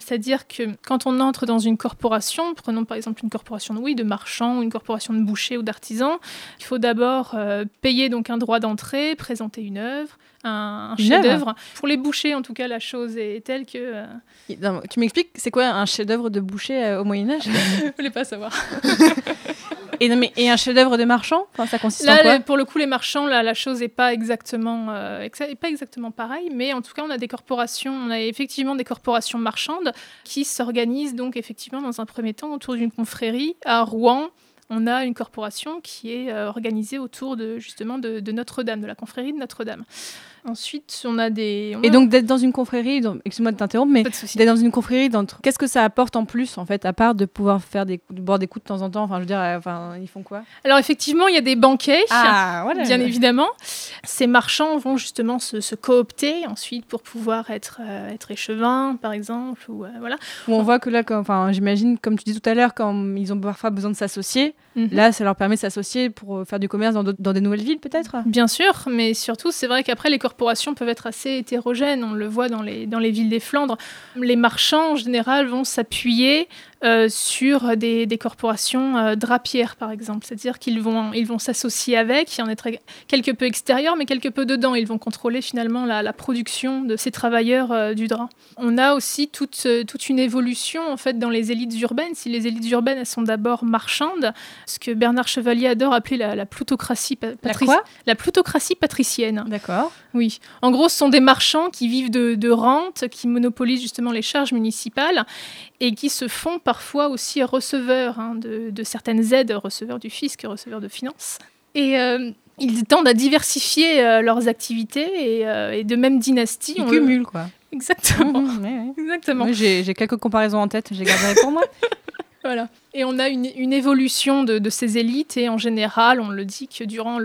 C'est-à-dire que quand on entre dans une corporation, prenons par exemple une corporation de, oui, de marchands ou une corporation de bouchers ou d'artisans, il faut d'abord euh, payer donc un droit d'entrée, présenter une œuvre, un, chef-d'œuvre. Pour les bouchers, en tout cas, la chose est telle que. euh, Non, Tu m'expliques, c'est quoi un chef-d'œuvre de boucher euh, au Moyen-Âge? Je voulais pas savoir. et, non, mais, et un chef-d'œuvre de marchand enfin, Ça consiste en Là, quoi pour le coup, les marchands, là, la chose n'est pas exactement, euh, pas exactement pareille, mais en tout cas, on a des corporations, on a effectivement des corporations marchandes qui s'organisent donc effectivement dans un premier temps autour d'une confrérie à Rouen. On a une corporation qui est euh, organisée autour de justement de, de Notre-Dame, de la confrérie de Notre-Dame. Ensuite, on a des. on Et a- donc d'être dans une confrérie, donc- excuse-moi de t'interrompre, mais d'être dans une confrérie, dans- qu'est-ce que ça apporte en plus, en fait, à part de pouvoir faire des, de boire des coups de temps en temps Enfin, je veux dire, euh, enfin, ils font quoi? Alors effectivement, il y a des banquets. Ah, voilà. Bien évidemment, ces marchands vont justement se, se coopter ensuite pour pouvoir être, euh, être échevins, par exemple, ou euh, voilà. Où on voit que là, quand- enfin, j'imagine, comme tu dis tout à l'heure, quand ils ont parfois besoin de s'associer, Mhm. là, ça leur permet de s'associer pour euh, faire du commerce dans, dans des nouvelles villes, peut-être? Bien sûr, mais surtout, c'est vrai qu'après, les corporations peuvent être assez hétérogènes. On le voit dans les, dans les villes des Flandres. Les marchands, en général, vont s'appuyer euh, sur des, des corporations euh, drapières, par exemple. C'est-à-dire qu'ils vont ils vont s'associer avec, et en être quelque peu extérieur, mais quelque peu dedans. Ils vont contrôler finalement la, la production de ces travailleurs euh, du drap. On a aussi toute, toute une évolution, en fait, dans les élites urbaines. Si les élites urbaines, elles sont d'abord marchandes, ce que Bernard Chevalier adore appeler la, la plutocratie pa- La patrici- quoi? la plutocratie patricienne. D'accord. Oui. En gros, ce sont des marchands qui vivent de, de rentes, qui monopolisent justement les charges municipales et qui se font parfois aussi receveurs hein, de, de certaines aides, receveurs du fisc, receveurs de finances. Et euh, ils tendent à diversifier euh, leurs activités et, euh, et de même dynastie. Ils on le- cumulent, quoi. Exactement. Ouais, ouais. Exactement. J'ai quelques comparaisons en tête, j'ai gardé pour moi. Voilà. Et on a une, évolution de, ces élites, et en général, on le dit que durant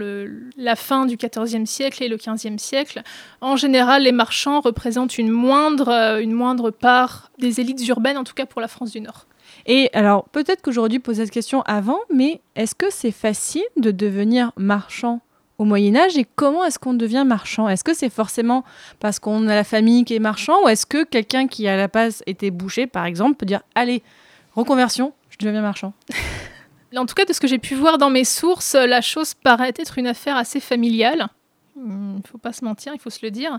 la fin du XIVe siècle et le XVe siècle, en général, les marchands représentent une moindre, euh, une moindre part des élites urbaines, en tout cas pour la France du Nord. Et alors, peut-être que j'aurais poser cette question avant, mais est-ce que c'est facile de devenir marchand au Moyen Âge et comment est-ce qu'on devient marchand? Est-ce que c'est forcément parce qu'on a la famille qui est marchand ou est-ce que quelqu'un qui à la base était boucher, par exemple, peut dire allez, reconversion, je deviens marchand En tout cas, de ce que j'ai pu voir dans mes sources, la chose paraît être une affaire assez familiale. Il ne faut pas se mentir, il faut se le dire.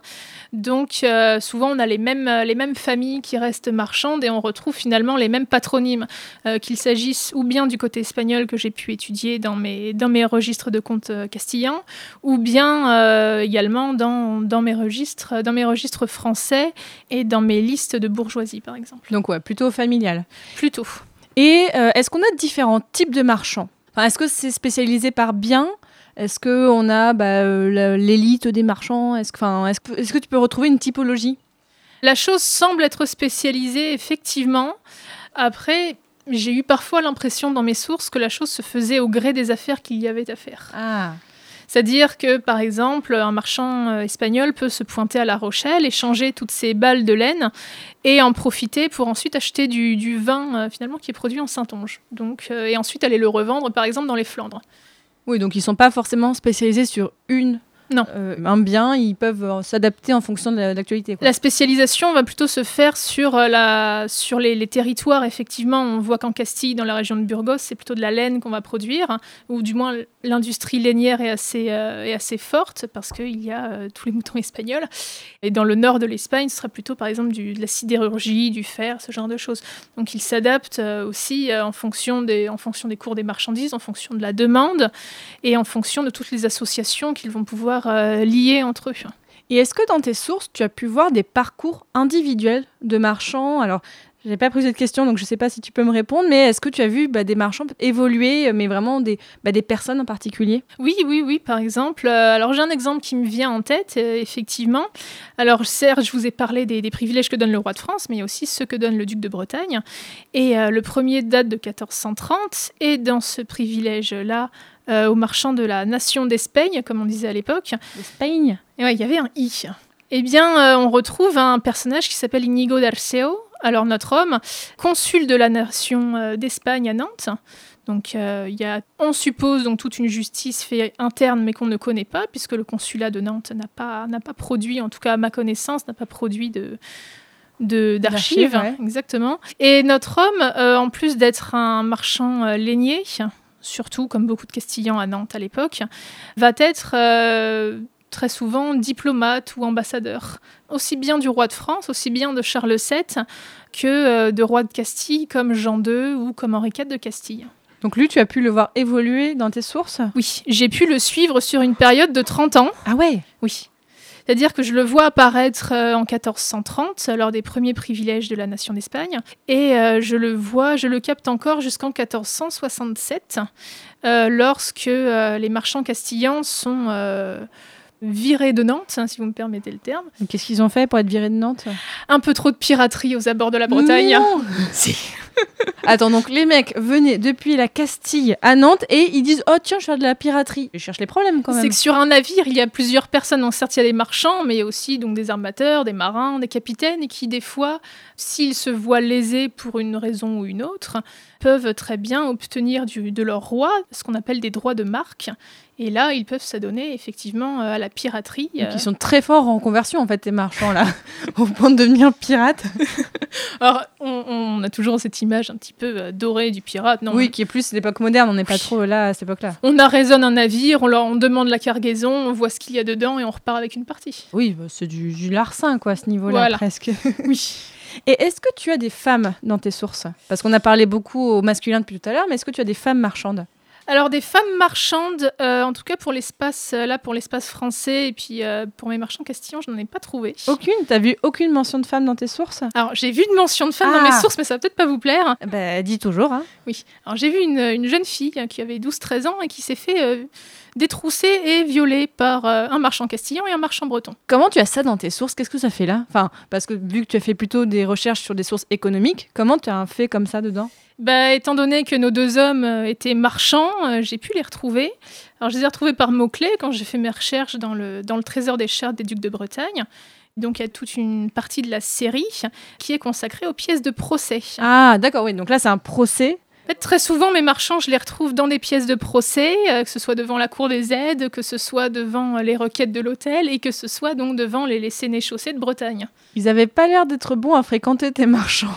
Donc, euh, souvent, on a les mêmes, euh, les mêmes familles qui restent marchandes et on retrouve finalement les mêmes patronymes, euh, qu'il s'agisse ou bien du côté espagnol que j'ai pu étudier dans mes, dans mes registres de comptes castillans, ou bien euh, également dans, dans, mes registres, dans mes registres français et dans mes listes de bourgeoisie, par exemple. Donc ouais, plutôt familial. Plutôt. Et est-ce qu'on a différents types de marchands? Enfin, Est-ce que c'est spécialisé par bien Est-ce qu'on a bah, euh, l'élite des marchands? Est-ce que, est-ce que, tu peux retrouver une typologie? La chose semble être spécialisée, effectivement. Après, j'ai eu parfois l'impression dans mes sources que la chose se faisait au gré des affaires qu'il y avait à faire. Ah, C'est-à-dire que, par exemple, un marchand euh, espagnol peut se pointer à La Rochelle, échanger toutes ces balles de laine et en profiter pour ensuite acheter du, du vin euh, finalement qui est produit en Saintonge. Donc, euh, et ensuite aller le revendre, par exemple, dans les Flandres. Oui, donc ils sont pas forcément spécialisés sur une Non. euh, un bien, ils peuvent euh, s'adapter en fonction de la- de l'actualité. La spécialisation va plutôt se faire sur, euh, la, sur les, les territoires. Effectivement, on voit qu'en Castille, dans la région de Burgos, c'est plutôt de la laine qu'on va produire, ou du moins l'industrie lainière est assez, euh, est assez forte parce qu'il y a euh, tous les moutons espagnols. Et dans le nord de l'Espagne, ce sera plutôt par exemple du- de la sidérurgie, du fer, ce genre de choses. Donc ils s'adaptent aussi en, fonction des, en fonction des cours des marchandises, en fonction de la demande et en fonction de toutes les associations qu'ils vont pouvoir euh, lier entre eux. Et est-ce que dans tes sources, tu as pu voir des parcours individuels de marchands? Alors, j'ai pas posé cette question, donc je sais pas si tu peux me répondre, mais est-ce que tu as vu bah, des marchands évoluer, mais vraiment des, bah, des personnes en particulier? Oui, oui, oui, par exemple. Euh, alors j'ai un exemple qui me vient en tête, euh, effectivement. Alors certes, je vous ai parlé des, des privilèges que donne le roi de France, mais il y a aussi ceux que donne le duc de Bretagne. Et euh, le premier date de 1430, et dans ce privilège-là, euh, aux marchands de la nation d'Espagne, comme on disait à l'époque, L'Espagne et ouais, il y avait un i. Eh bien, euh, on retrouve un personnage qui s'appelle Inigo d'Arceo, alors notre homme, consul de la nation euh, d'Espagne à Nantes. Donc, euh, il y a, on suppose donc toute une justice fait interne, mais qu'on ne connaît pas, puisque le consulat de Nantes n'a pas, n'a pas produit, en tout cas à ma connaissance, n'a pas produit de, d'archives, ouais. exactement. Et notre homme, euh, en plus d'être un marchand euh, lainier, surtout comme beaucoup de Castillans à Nantes à l'époque, va être très souvent diplomate ou ambassadeur, aussi bien du roi de France, aussi bien de Charles VII que euh, de rois de Castille comme Jean II ou comme Henri IV de Castille. Donc lui, tu as pu le voir évoluer dans tes sources? Oui, j'ai pu le suivre sur une période de 30 ans. Ah ouais? Oui. C'est-à-dire que je le vois apparaître euh, en 1430, lors des premiers privilèges de la nation d'Espagne, et euh, je le vois, je le capte encore jusqu'en 1467, euh, lorsque les marchands castillans sont virés de Nantes, hein, si vous me permettez le terme. Qu'est-ce qu'ils ont fait pour être virés de Nantes Un peu trop de piraterie aux abords de la Bretagne. Non Si. Attends, donc les mecs venaient depuis la Castille à Nantes et ils disent Oh tiens, je fais de la piraterie. Ils cherchent les problèmes quand même. C'est que sur un navire, il y a plusieurs personnes. Donc, certes, il y a des marchands, mais il y a aussi donc, des armateurs, des marins, des capitaines, et qui, des fois, s'ils se voient lésés pour une raison ou une autre, peuvent très bien obtenir du- de leur roi ce qu'on appelle des droits de marque. Et là, ils peuvent s'adonner effectivement euh, à la piraterie. Donc euh. ils sont très forts en conversion en fait, tes marchands là, au point de devenir pirates. Alors, on, on a toujours cette image un petit peu euh, dorée du pirate. Non, Oui, qui est plus l'époque moderne, on n'est pas trop là à cette époque-là. On arraisonne un navire, on, leur, on demande la cargaison, on voit ce qu'il y a dedans et on repart avec une partie. Oui, bah, c'est du, du larcin quoi à ce niveau-là Voilà. presque. Oui. Et est-ce que tu as des femmes dans tes sources? Parce qu'on a parlé beaucoup au masculin depuis tout à l'heure, mais est-ce que tu as des femmes marchandes? Alors des femmes marchandes, euh, en tout cas pour l'espace euh, là pour l'espace français et puis euh, pour mes marchands castillans, je n'en ai pas trouvé. Aucune? T'as vu aucune mention de femme dans tes sources? Alors j'ai vu une mention de femme dans Ah. mes sources, mais ça va peut-être pas vous plaire. Bah dis toujours. Hein. Oui. Alors j'ai vu une, une jeune fille euh, qui avait 12-13 ans et qui s'est fait euh, détrousser et violer par un marchand castillan et un marchand breton. Comment tu as ça dans tes sources? Qu'est-ce que ça fait là? Enfin, parce que vu que tu as fait plutôt des recherches sur des sources économiques, comment tu as un fait comme ça dedans? Bah, étant donné que nos deux hommes euh, étaient marchands, euh, j'ai pu les retrouver. Alors, je les ai retrouvés par mots-clés quand j'ai fait mes recherches dans le, dans le trésor des chartes des ducs de Bretagne. Donc, il y a toute une partie de la série qui est consacrée aux pièces de procès. Ah, d'accord, oui. Donc là, c'est un procès. En fait, très souvent, mes marchands, je les retrouve dans des pièces de procès, euh, que ce soit devant la cour des aides, que ce soit devant les requêtes de l'hôtel et que ce soit donc devant les, les sénéchaussées de Bretagne. Ils avaient pas l'air d'être bons à fréquenter tes marchands.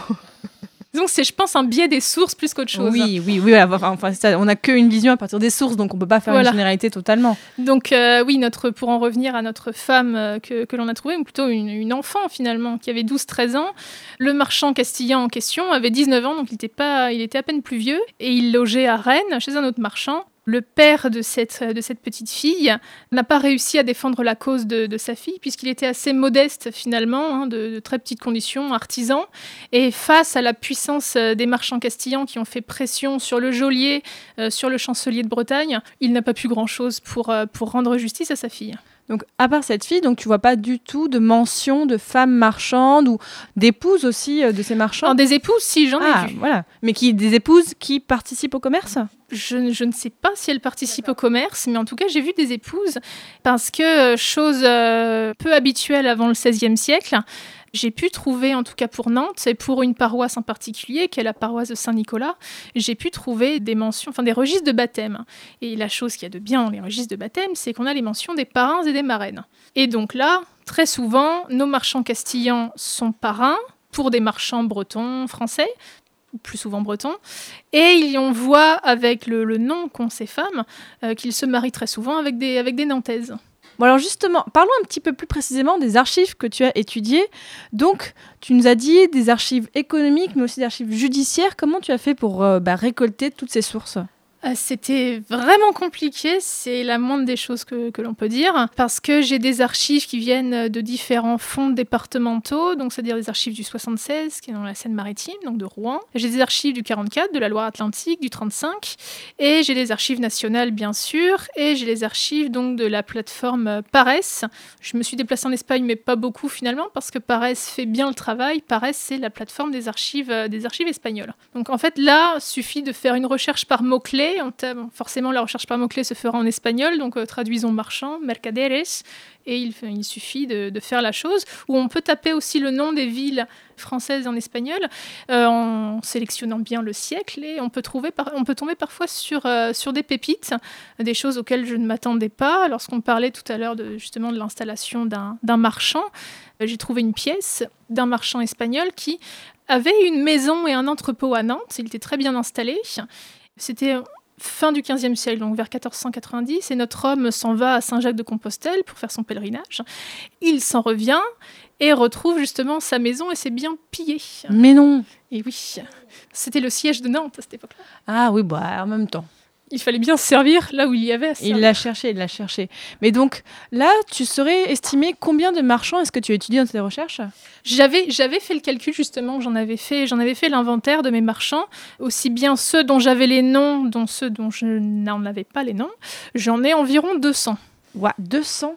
Donc, c'est, je pense, un biais des sources plus qu'autre chose. Oui, oui, oui. Enfin, ça, on n'a qu'une vision à partir des sources, donc on peut pas faire Voilà. une généralité totalement. Donc euh, oui, notre, pour en revenir à notre femme euh, que, que l'on a trouvée, ou plutôt une, une enfant finalement, qui avait 12-13 ans, le marchand castillan en question avait 19 ans, donc il était, pas, il était à peine plus vieux, et il logeait à Rennes chez un autre marchand. Le père de cette, de cette petite fille n'a pas réussi à défendre la cause de, de sa fille, puisqu'il était assez modeste finalement, hein, de, de très petites conditions, artisan, et face à la puissance euh, des marchands castillans qui ont fait pression sur le geôlier, euh, sur le chancelier de Bretagne, il n'a pas pu grand-chose pour, euh, pour rendre justice à sa fille. Donc, à part cette fille, donc tu vois pas du tout de mention de femmes marchandes ou d'épouses aussi euh, de ces marchands? Alors, des épouses, si, j'en ah, ai vu. voilà. Mais qui des épouses qui participent au commerce? Je, ne- sais pas si elles participent au commerce, mais en tout cas, j'ai vu des épouses, parce que, euh, chose euh, peu habituelle avant le XVIe siècle, j'ai pu trouver, en tout cas pour Nantes, et pour une paroisse en particulier, qui est la paroisse de Saint-Nicolas, j'ai pu trouver des mentions, enfin des registres de baptême. Et la chose qu'il y a de bien dans les registres de baptême, c'est qu'on a les mentions des parrains et des marraines. Et donc là, très souvent, nos marchands castillans sont parrains pour des marchands bretons, français, plus souvent bretons. Et on voit avec le, nom qu'ont ces femmes euh, qu'ils se marient très souvent avec des, avec des Nantaises. Bon alors justement, parlons un petit peu plus précisément des archives que tu as étudiées. Donc, tu nous as dit des archives économiques, mais aussi des archives judiciaires. Comment tu as fait pour euh, bah, récolter toutes ces sources? C'était vraiment compliqué, c'est la moindre des choses que, l'on peut dire, parce que j'ai des archives qui viennent de différents fonds départementaux, donc c'est-à-dire des archives du 76, qui est dans la Seine-Maritime, donc de Rouen. J'ai des archives du 44, de la Loire-Atlantique, du 35, et j'ai des archives nationales, bien sûr, et j'ai les archives donc de la plateforme euh, Pares. Je me suis déplacée en Espagne, mais pas beaucoup finalement, parce que Pares fait bien le travail. Pares, c'est la plateforme des archives, euh, des archives espagnoles. Donc en fait, là, suffit de faire une recherche par mots-clés Forcément, la recherche par mots-clés se fera en espagnol, donc euh, traduisons marchand, mercaderes, et il, suffit de, faire la chose. Ou on peut taper aussi le nom des villes françaises en espagnol, euh, en sélectionnant bien le siècle, et on peut, trouver on peut tomber parfois sur, euh, sur des pépites, des choses auxquelles je ne m'attendais pas. Lorsqu'on parlait tout à l'heure justement de l'installation d'un marchand, j'ai trouvé une pièce d'un marchand espagnol qui avait une maison et un entrepôt à Nantes. Il était très bien installé. C'était fin du XVe siècle, donc vers 1490, et notre homme s'en va à Saint-Jacques-de-Compostelle pour faire son pèlerinage. Il s'en revient et retrouve justement sa maison et c'est bien pillé. Mais non. Et oui, c'était le siège de Nantes à cette époque-là. Ah oui, bah en même temps. Il fallait bien se servir là où il y avait Il l'a cherché, il l'a cherché. Mais donc là, tu saurais estimer combien de marchands est-ce que tu as étudié dans tes recherches? J'avais, j'avais fait le calcul justement, j'en avais fait, j'en avais fait l'inventaire de mes marchands, aussi bien ceux dont j'avais les noms, dont ceux dont je n'en avais pas les noms. J'en ai environ 200. Ouah, 200 Oui.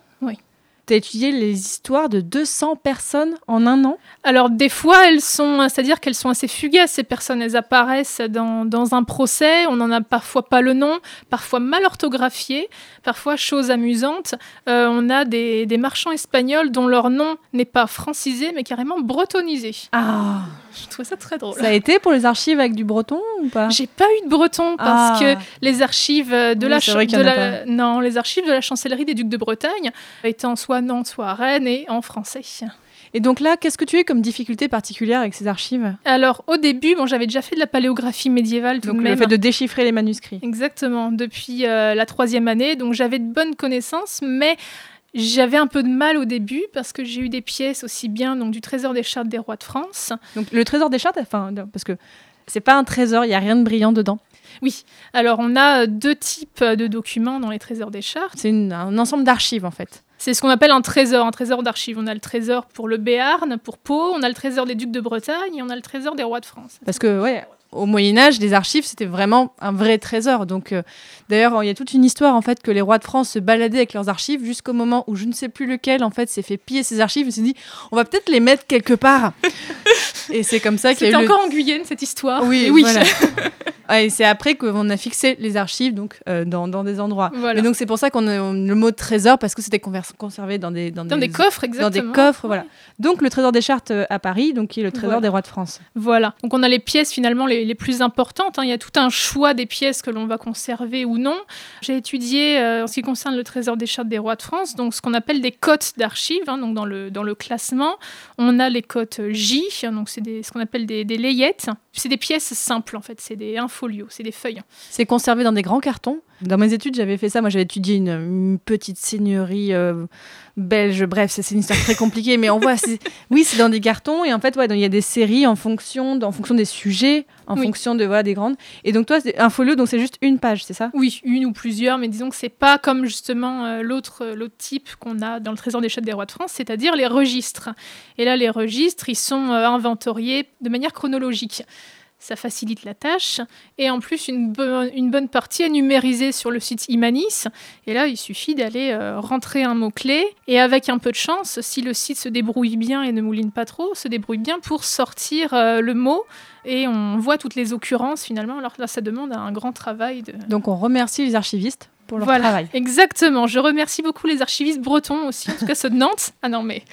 Tu as étudié les histoires de 200 personnes en un an? Alors des fois, elles sont, c'est-à-dire qu'elles sont assez fugaces. Ces personnes, elles apparaissent dans, dans un procès. On n'en a parfois pas le nom, parfois mal orthographié, parfois chose amusante. euh, on a des, des marchands espagnols dont leur nom n'est pas francisé, mais carrément bretonisé. Ah Je trouve ça très drôle. Ça a été pour les archives avec du breton ou pas? J'ai pas eu de breton parce Ah. que les archives euh, de Oui, la vrai de en non les archives de la chancellerie des ducs de Bretagne étant soit Nantes soit Rennes et en français. Et donc là, qu'est-ce que tu as comme difficulté particulière avec ces archives? Alors au début, bon j'avais déjà fait de la paléographie médiévale tout Donc de le fait de déchiffrer les manuscrits. Exactement, depuis euh, la troisième année, donc j'avais de bonnes connaissances, mais j'avais un peu de mal au début parce que j'ai eu des pièces aussi bien donc du Trésor des chartes des rois de France. Donc le trésor des chartes, enfin, parce que c'est pas un trésor, il y a rien de brillant dedans. Oui, alors on a euh, deux types de documents dans les Trésors des chartes. C'est un ensemble d'archives en fait. C'est ce qu'on appelle un trésor, un trésor d'archives. On a le trésor pour le Béarn, pour Pau, on a le trésor des ducs de Bretagne et on a le trésor des rois de France. Parce que, ouais, au Moyen-Âge, les archives, c'était vraiment un vrai trésor. Donc, euh, d'ailleurs, il y a toute une histoire, en fait, que les rois de France se baladaient avec leurs archives jusqu'au moment où je ne sais plus lequel, en fait, s'est fait piller ses archives. Me suis dit, on va peut-être les mettre quelque part. Et c'est comme ça qu'il y C'était a eu le- encore en Guyenne cette histoire. Oui, Et oui. voilà. Ouais, et c'est après qu'on a fixé les archives donc euh, dans, dans des endroits. Voilà. Et donc c'est pour ça qu'on a le mot trésor parce que c'était conservé dans des dans, Dans des coffres, exactement. dans des coffres, voilà. Donc le trésor des chartes euh, à Paris, donc qui est le trésor Voilà. des rois de France. Voilà. Donc on a les pièces finalement les, les plus importantes. hein. Il y a tout un choix des pièces que l'on va conserver ou non. J'ai étudié euh, en ce qui concerne le trésor des chartes des rois de France, donc ce qu'on appelle des cotes d'archives. hein. donc dans le, dans le classement, on a les cotes J, donc c'est ce qu'on appelle des, des layettes. C'est des pièces simples en fait, c'est des infolios, c'est des feuilles. C'est conservé dans des grands cartons. Dans mes études, j'avais fait ça. Moi, j'avais étudié une, une petite seigneurie euh, belge. Bref, c'est une histoire très compliquée, mais on voit. Oui, c'est dans des cartons et en fait, ouais, il y a des séries en fonction, en fonction des sujets, en Oui. fonction de voilà des grandes. Et donc toi, c'est un folio, donc c'est juste une page, c'est ça? Oui, une ou plusieurs, mais disons que c'est pas comme justement euh, l'autre euh, l'autre type qu'on a dans le Trésor des Châtes des Rois de France, c'est-à-dire les registres. Et là, les registres, ils sont inventoriés de manière chronologique. Ça facilite la tâche. Et en plus, une, bo- une bonne partie est numérisée sur le site Imanis. Et là, il suffit d'aller euh, rentrer un mot-clé. Et avec un peu de chance, si le site se débrouille bien et ne mouline pas trop, se débrouille bien pour sortir euh, le mot. Et on voit toutes les occurrences finalement. Alors là, ça demande un grand travail de, Donc on remercie les archivistes pour leur voilà, travail. exactement. Je remercie beaucoup les archivistes bretons aussi, en tout cas ceux de Nantes. Ah non, mais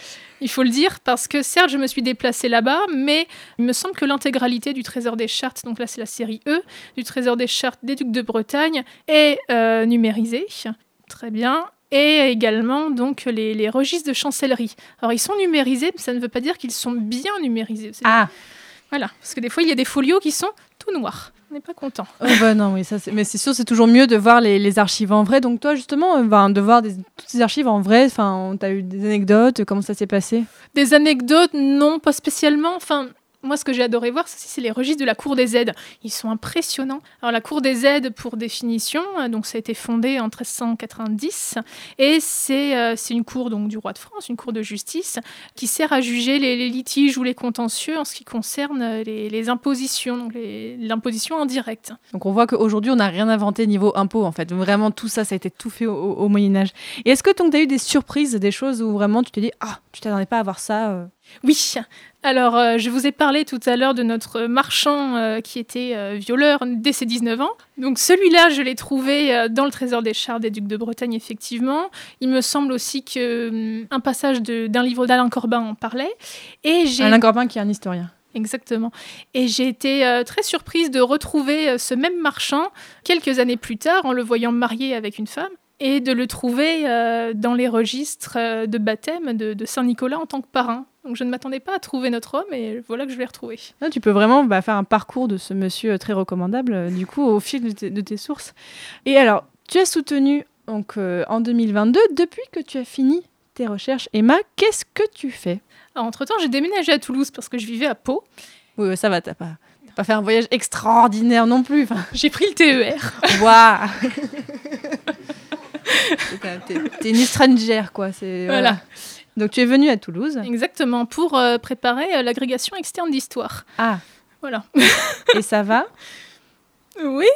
il faut le dire, parce que certes, je me suis déplacée là-bas, mais il me semble que l'intégralité du Trésor des Chartes, donc là c'est la série E, du Trésor des Chartes des Ducs de Bretagne, est euh, numérisée. Très bien. Et également donc les, les registres de chancellerie. Alors ils sont numérisés, mais ça ne veut pas dire qu'ils sont bien numérisés. Ah, Voilà, parce que des fois il y a des folios qui sont tout noirs. On n'est pas content. oh bah non, oui, ça, mais c'est sûr, c'est toujours mieux de voir les, les archives en vrai. Donc toi, justement, euh, ben, de voir des- toutes ces archives en vrai, enfin, t'as eu des anecdotes, comment ça s'est passé? Des anecdotes, non, pas spécialement. Enfin, moi, ce que j'ai adoré voir, c'est les registres de la Cour des aides. Ils sont impressionnants. Alors, la Cour des aides, pour définition, euh, donc ça a été fondé en 1390, et c'est euh, c'est une cour donc du roi de France, une cour de justice, qui sert à juger les, litiges ou les contentieux en ce qui concerne euh, les, impositions, donc l'imposition en direct. Donc on voit qu'aujourd'hui, on n'a rien inventé niveau impôt, en fait. Vraiment, tout ça, ça a été tout fait au, au Moyen-Âge. Et est-ce que tu as eu des surprises, des choses où vraiment tu te dis, ah, tu t'attendais pas à voir ça Oui. Alors, euh, je vous ai parlé tout à l'heure de notre marchand euh, qui était euh, violeur dès ses 19 ans. Donc, celui-là, je l'ai trouvé dans le trésor des chars des ducs de Bretagne, effectivement. Il me semble aussi que hum, un passage d'un livre d'Alain Corbin en parlait. Et Alain Corbin qui est un historien. Exactement. Et j'ai été euh, très surprise de retrouver euh, ce même marchand quelques années plus tard en le voyant marié avec une femme et de le trouver euh, dans les registres de baptême de, de Saint-Nicolas en tant que parrain. Donc je ne m'attendais pas à trouver notre homme et voilà que je l'ai retrouvé. Là, tu peux vraiment bah, faire un parcours de ce monsieur euh, très recommandable, euh, du coup, au fil de tes, de tes sources. Et alors, tu as soutenu donc, euh, en 2022, depuis que tu as fini tes recherches, Emma, qu'est-ce que tu fais? Alors, Entre-temps, j'ai déménagé à Toulouse parce que je vivais à Pau. Oui, ça va, t'as pas, t'as pas fait un voyage extraordinaire non plus. Enfin, J'ai pris le TER. Waouh T'es- une étrangère, quoi. c'est- Voilà. Donc, tu es venue à Toulouse. Exactement, pour euh, préparer euh, l'agrégation externe d'histoire. Ah, Voilà. et ça va Oui.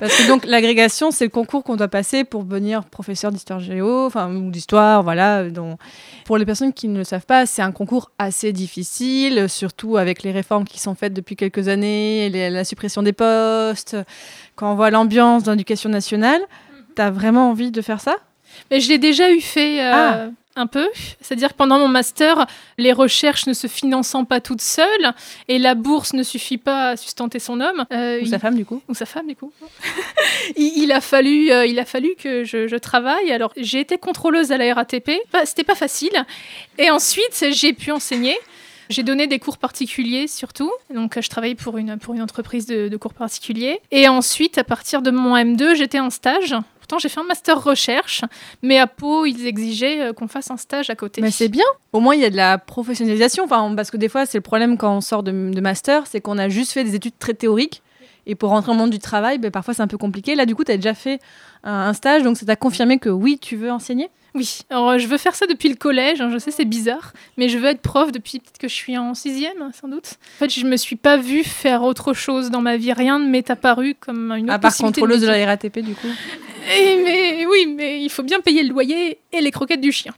Parce que donc l'agrégation, c'est le concours qu'on doit passer pour devenir professeur d'histoire géo, enfin ou d'histoire, voilà. dont- Pour les personnes qui ne le savent pas, c'est un concours assez difficile, surtout avec les réformes qui sont faites depuis quelques années, les- la suppression des postes. Quand on voit l'ambiance dans l'éducation nationale, t'as vraiment envie de faire ça? Mais je l'ai déjà eu fait euh, Ah. un peu. C'est-à-dire que pendant mon master, les recherches ne se finançant pas toutes seules et la bourse ne suffit pas à sustenter son homme. euh, Ou il- sa femme, du coup ou sa femme du coup. il, il a fallu, euh, il a fallu que je, je travaille. Alors j'ai été contrôleuse à la RATP. Pas- C'était pas facile. Et ensuite j'ai pu enseigner. J'ai donné des cours particuliers surtout. Donc je travaillais pour une, pour une entreprise de, de cours particuliers. Et ensuite, à partir de mon M2, j'étais en stage. Pourtant, j'ai fait un master recherche, mais à Pau, ils exigeaient euh, qu'on fasse un stage à côté. Mais c'est bien. Au moins, il y a de la professionnalisation. Enfin, parce que des fois, c'est le problème quand on sort de, de master, c'est qu'on a juste fait des études très théoriques. Et pour rentrer au monde du travail, ben, parfois, c'est un peu compliqué. Là, du coup, tu as déjà fait un, un stage, donc ça t'a confirmé que oui, tu veux enseigner? Oui, alors euh, je veux faire ça depuis le collège, hein, je sais c'est bizarre, mais je veux être prof depuis peut-être que je suis en sixième, sans doute. En fait, je me suis pas vue faire autre chose dans ma vie, rien ne m'est apparu comme une autre À part contrôleuse de métier. la RATP, du coup. Et mais oui, mais il faut bien payer le loyer et les croquettes du chien.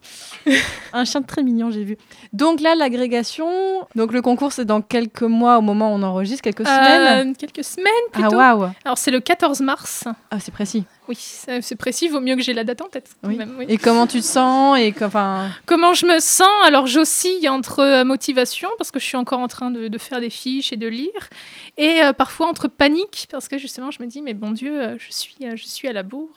Un chien très mignon, j'ai vu. Donc là, l'agrégation. Donc le concours, c'est dans quelques mois au moment où on enregistre, quelques semaines. Euh, quelques semaines Ah, plutôt. waouh Alors c'est le 14 mars. Ah, c'est précis. Oui, c'est précis, vaut mieux que j'ai la date en tête. quand Oui. même, oui. Et comment tu te sens et enfin, Comment je me sens? Alors j'oscille entre euh, motivation parce que je suis encore en train de, de faire des fiches et de lire, et euh, parfois entre panique parce que justement je me dis mais bon Dieu je suis je suis à la bourre.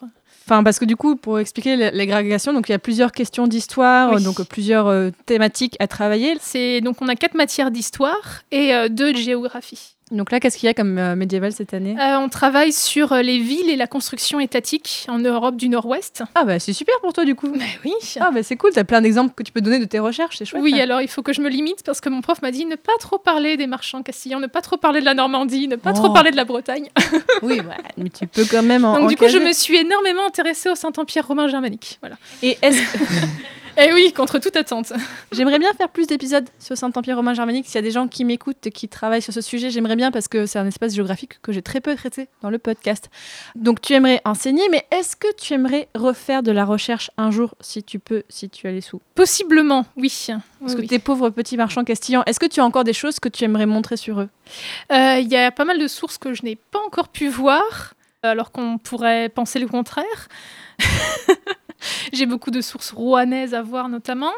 Enfin, parce que du coup, pour expliquer l'agrégation, donc il y a plusieurs questions d'histoire, Oui. donc euh, plusieurs euh, thématiques à travailler. C'est donc on a quatre matières d'histoire et euh, deux de géographie. Donc là, qu'est-ce qu'il y a comme euh, médiéval cette année? Euh, on travaille sur euh, les villes et la construction étatique en Europe du Nord-Ouest. Ah bah c'est super pour toi du coup. Mais oui. Ah bah c'est cool, t'as plein d'exemples que tu peux donner de tes recherches, c'est chouette. Oui, alors il faut que je me limite parce que mon prof m'a dit ne pas trop parler des marchands castillans, ne pas trop parler de la Normandie, ne pas Oh. trop parler de la Bretagne. oui, ouais, mais tu peux quand même en Donc du coup, je me suis énormément intéressée au Saint-Empire romain germanique. Voilà. Et est-ce Et oui, contre toute attente. J'aimerais bien faire plus d'épisodes sur Saint-Empire romain germanique. S'il y a des gens qui m'écoutent et qui travaillent sur ce sujet, j'aimerais bien parce que c'est un espace géographique que j'ai très peu traité dans le podcast. Donc tu aimerais enseigner, mais est-ce que tu aimerais refaire de la recherche un jour, si tu peux, si tu as les sous? Possiblement, oui. Parce Oui, que tes pauvres petits marchands castillans, est-ce que tu as encore des choses que tu aimerais montrer sur eux? Euh, Il y a pas mal de sources que je n'ai pas encore pu voir, alors qu'on pourrait penser le contraire. J'ai beaucoup de sources rouennaises à voir notamment.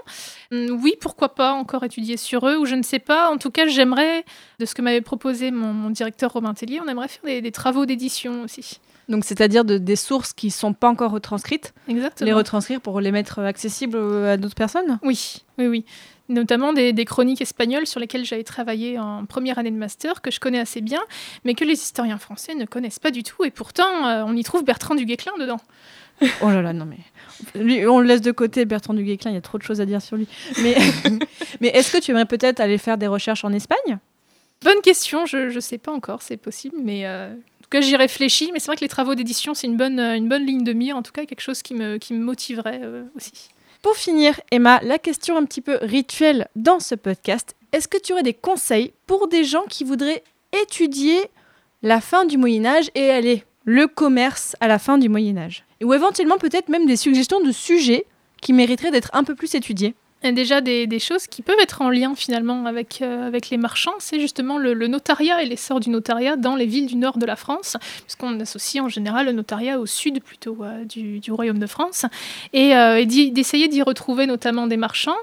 Hum, Oui, pourquoi pas encore étudier sur eux, ou je ne sais pas. En tout cas, j'aimerais, de ce que m'avait proposé mon, mon directeur Robin Tellier, on aimerait faire des, des travaux d'édition aussi. Donc c'est-à-dire de- des sources qui sont pas encore retranscrites, Exactement. les retranscrire pour les mettre accessibles à d'autres personnes? Oui, oui, oui. Notamment des, des chroniques espagnoles sur lesquelles j'avais travaillé en première année de master, que je connais assez bien, mais que les historiens français ne connaissent pas du tout. Et pourtant, euh, on y trouve Bertrand du Guesclin dedans. Oh là là, non mais. Lui, on le laisse de côté, Bertrand du Guesclin, il y a trop de choses à dire sur lui. Mais, mais est-ce que tu aimerais peut-être aller faire des recherches en Espagne? Bonne question, je ne sais pas encore, c'est possible, mais euh, en tout cas j'y réfléchis. Mais c'est vrai que les travaux d'édition, c'est une bonne, euh, une bonne ligne de mire, en tout cas quelque chose qui me, qui me motiverait euh, aussi. Pour finir, Emma, la question un petit peu rituelle dans ce podcast. Est-ce que tu aurais des conseils pour des gens qui voudraient étudier la fin du Moyen Âge et aller le commerce à la fin du Moyen Âge? Ou éventuellement peut-être même des suggestions de sujets qui mériteraient d'être un peu plus étudiés Déjà des, des choses qui peuvent être en lien finalement avec, euh, avec les marchands. C'est justement le, le notariat et l'essor du notariat dans les villes du nord de la France, puisqu'on associe en général le notariat au sud plutôt euh, du, du Royaume de France. Et, euh, et d'essayer d'y retrouver notamment des marchands,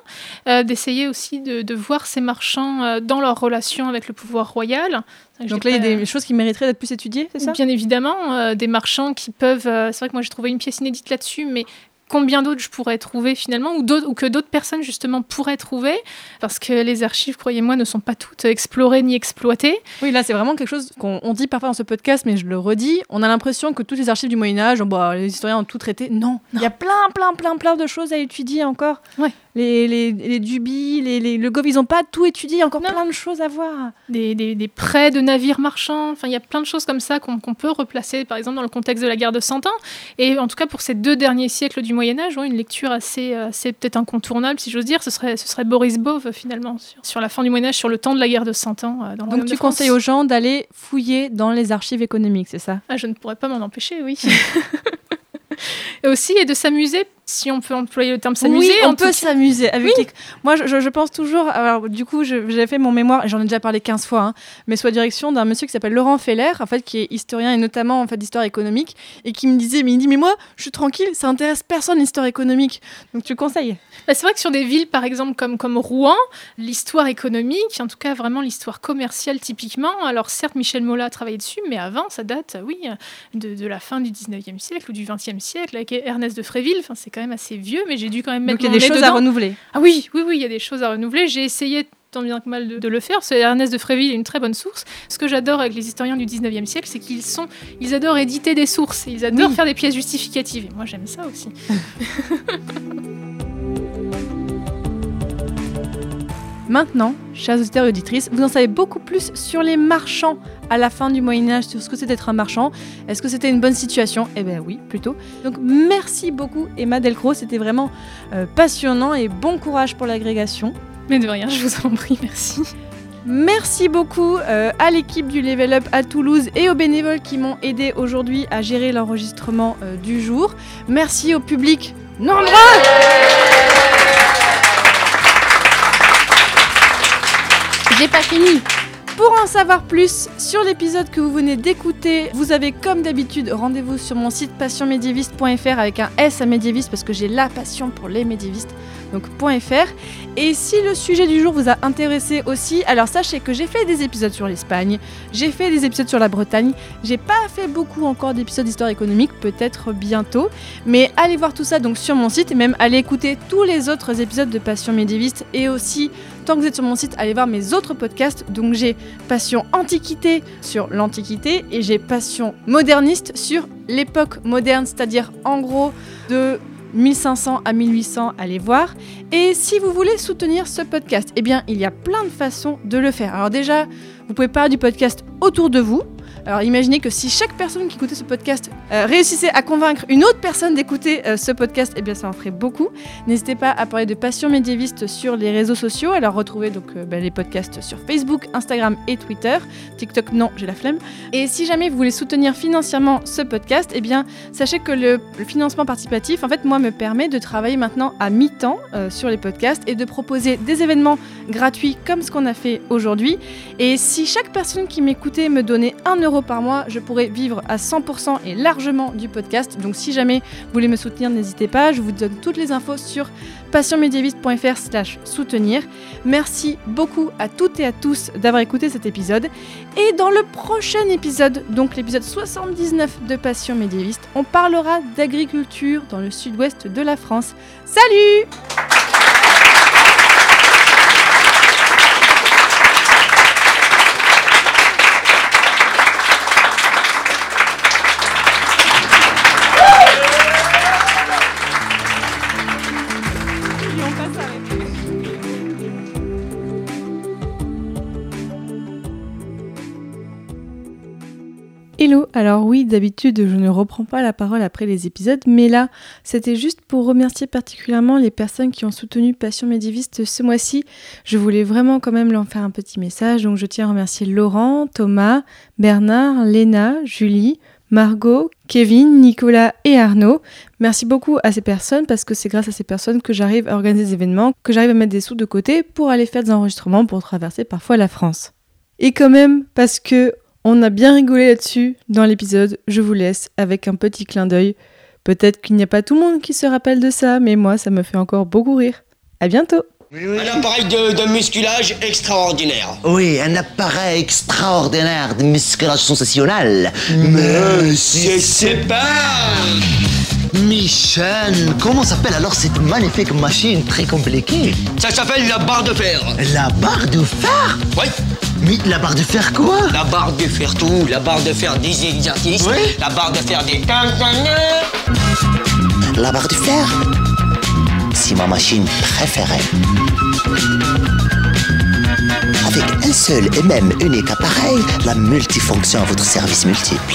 d'essayer aussi de, de voir ces marchands dans leur relation avec le pouvoir royal. Donc là, il y a des choses qui mériteraient d'être plus étudiées, c'est ça? Bien évidemment, euh, des marchands qui peuvent. euh, c'est vrai que moi j'ai trouvé une pièce inédite là-dessus, mais combien d'autres je pourrais trouver finalement, ou, que d'autres personnes justement pourraient trouver, parce que les archives, croyez-moi, ne sont pas toutes explorées ni exploitées. Oui, là, c'est vraiment quelque chose qu'on on dit parfois dans ce podcast, mais je le redis. On a l'impression que toutes les archives du Moyen-Âge, bah, les historiens ont tout traité. Non, il y a plein, plein, plein, plein de choses à étudier encore. Ouais. Les, les, les Dubis, les, les- le Gov, ils n'ont pas tout étudié, encore Non. plein de choses à voir. Des, des, des prêts de navires marchands, enfin il y a plein de choses comme ça qu'on peut replacer par exemple dans le contexte de la guerre de Cent Ans. Et en tout cas pour ces deux derniers siècles du Moyen-Âge, ouais, une lecture assez, assez peut-être incontournable si j'ose dire, ce serait, ce serait Boris Bove finalement, sur, sur la fin du Moyen-Âge, sur le temps de la guerre de Cent Ans. euh, dans le Donc tu conseilles aux gens d'aller fouiller dans les archives économiques, c'est ça? Ah, je ne pourrais pas m'en empêcher, oui. et aussi, et de s'amuser, si on peut employer le terme s'amuser. oui, on peut s'amuser avec les- Moi, je, pense toujours. Alors, du coup, j'avais fait mon mémoire, et j'en ai déjà parlé 15 fois, hein, mais sous la direction d'un monsieur qui s'appelle Laurent Feller, en fait, qui est historien et notamment en fait d'histoire économique, et qui me disait, mais il dit, mais moi, je suis tranquille, ça intéresse personne l'histoire économique. Donc, tu conseilles? Bah, c'est vrai que sur des villes, par exemple, comme, comme Rouen, l'histoire économique, en tout cas vraiment l'histoire commerciale typiquement, alors certes, Michel Mola a travaillé dessus, mais avant, ça date, oui, de, de la fin du 19e siècle ou du 20e siècle, avec Ernest de Fréville. Enfin, c'est quand même assez vieux, mais j'ai dû quand même mettre Donc, il y a des choses à renouveler. Ah oui, oui, oui, il y a des choses à renouveler. J'ai essayé tant bien que mal de, de le faire. C'est Ernest de Fréville est une très bonne source. Ce que j'adore avec les historiens du 19e siècle, c'est qu'ils sont, ils adorent éditer des sources, et ils adorent Oui. faire des pièces justificatives. Et moi, j'aime ça aussi. Maintenant, chers auditeurs et auditrices, vous en savez beaucoup plus sur les marchands à la fin du Moyen-Âge, sur ce que c'est d'être un marchand. Est-ce que c'était une bonne situation? Eh bien oui, plutôt. Donc merci beaucoup Emma Delcros, c'était vraiment euh, passionnant et bon courage pour l'agrégation. Mais de rien, je vous en prie, merci. Merci beaucoup euh, à l'équipe du Level Up à Toulouse et aux bénévoles qui m'ont aidé aujourd'hui à gérer l'enregistrement euh, du jour. Merci au public nombreux J'ai pas fini. Pour en savoir plus sur l'épisode que vous venez d'écouter, vous avez comme d'habitude rendez-vous sur mon site passionmédiéviste.fr avec un S à médiéviste parce que j'ai la passion pour les médiévistes, donc .fr. Et si le sujet du jour vous a intéressé aussi, alors sachez que j'ai fait des épisodes sur l'Espagne, j'ai fait des épisodes sur la Bretagne, j'ai pas fait beaucoup encore d'épisodes d'histoire économique, peut-être bientôt, mais allez voir tout ça donc sur mon site et même allez écouter tous les autres épisodes de Passion médiéviste et aussi tant que vous êtes sur mon site, allez voir mes autres podcasts. Donc j'ai Passion Antiquité sur l'Antiquité et j'ai Passion Moderniste sur l'époque moderne, c'est-à-dire en gros de 1500 à 1800, allez voir. Et si vous voulez soutenir ce podcast, eh bien il y a plein de façons de le faire. Alors déjà, vous pouvez parler du podcast autour de vous. Alors imaginez que si chaque personne qui écoutait ce podcast euh, réussissait à convaincre une autre personne d'écouter euh, ce podcast, eh bien ça en ferait beaucoup. N'hésitez pas à parler de Passion médiéviste sur les réseaux sociaux. Alors retrouvez donc euh, bah, les podcasts sur Facebook, Instagram et Twitter. TikTok non, j'ai la flemme. Et si jamais vous voulez soutenir financièrement ce podcast, eh bien sachez que le, le financement participatif, en fait, moi me permet de travailler maintenant à mi-temps sur les podcasts et de proposer des événements gratuits comme ce qu'on a fait aujourd'hui. Et si chaque personne qui m'écoutait me donnait 1 euro par mois, je pourrais vivre à 100% et largement du podcast. Donc si jamais vous voulez me soutenir, n'hésitez pas. Je vous donne toutes les infos sur passionmédiéviste.fr slash soutenir. Merci beaucoup à toutes et à tous d'avoir écouté cet épisode. Et dans le prochain épisode, donc l'épisode 79 de Passion médiéviste, on parlera d'agriculture dans le sud-ouest de la France. Salut alors oui, d'habitude je ne reprends pas la parole après les épisodes, mais là c'était juste pour remercier particulièrement les personnes qui ont soutenu Passion médiéviste ce mois-ci. Je voulais vraiment quand même leur faire un petit message, donc je tiens à remercier Laurent, Thomas, Bernard, Léna, Julie, Margot, Kevin, Nicolas et Arnaud. Merci beaucoup à ces personnes parce que c'est grâce à ces personnes que j'arrive à organiser des événements, que j'arrive à mettre des sous de côté pour aller faire des enregistrements pour traverser parfois la France. Et quand même, parce que on a bien rigolé là-dessus dans l'épisode, je vous laisse avec un petit clin d'œil. Peut-être qu'il n'y a pas tout le monde qui se rappelle de ça, mais moi ça me fait encore beaucoup rire. À bientôt Un appareil de, de musculage extraordinaire. Oui, un appareil extraordinaire de musculation sensationnel. Mais c'est c'est pas... Michel, comment s'appelle alors cette magnifique machine très compliquée? Ça s'appelle la barre de fer. La barre de fer? Oui, Mais la barre de fer quoi? La barre de fer tout, la barre de fer des exercices, Oui. la barre de fer des... La barre de fer? ma machine préférée. Avec un seul et même unique appareil, la multifonction à votre service multiple.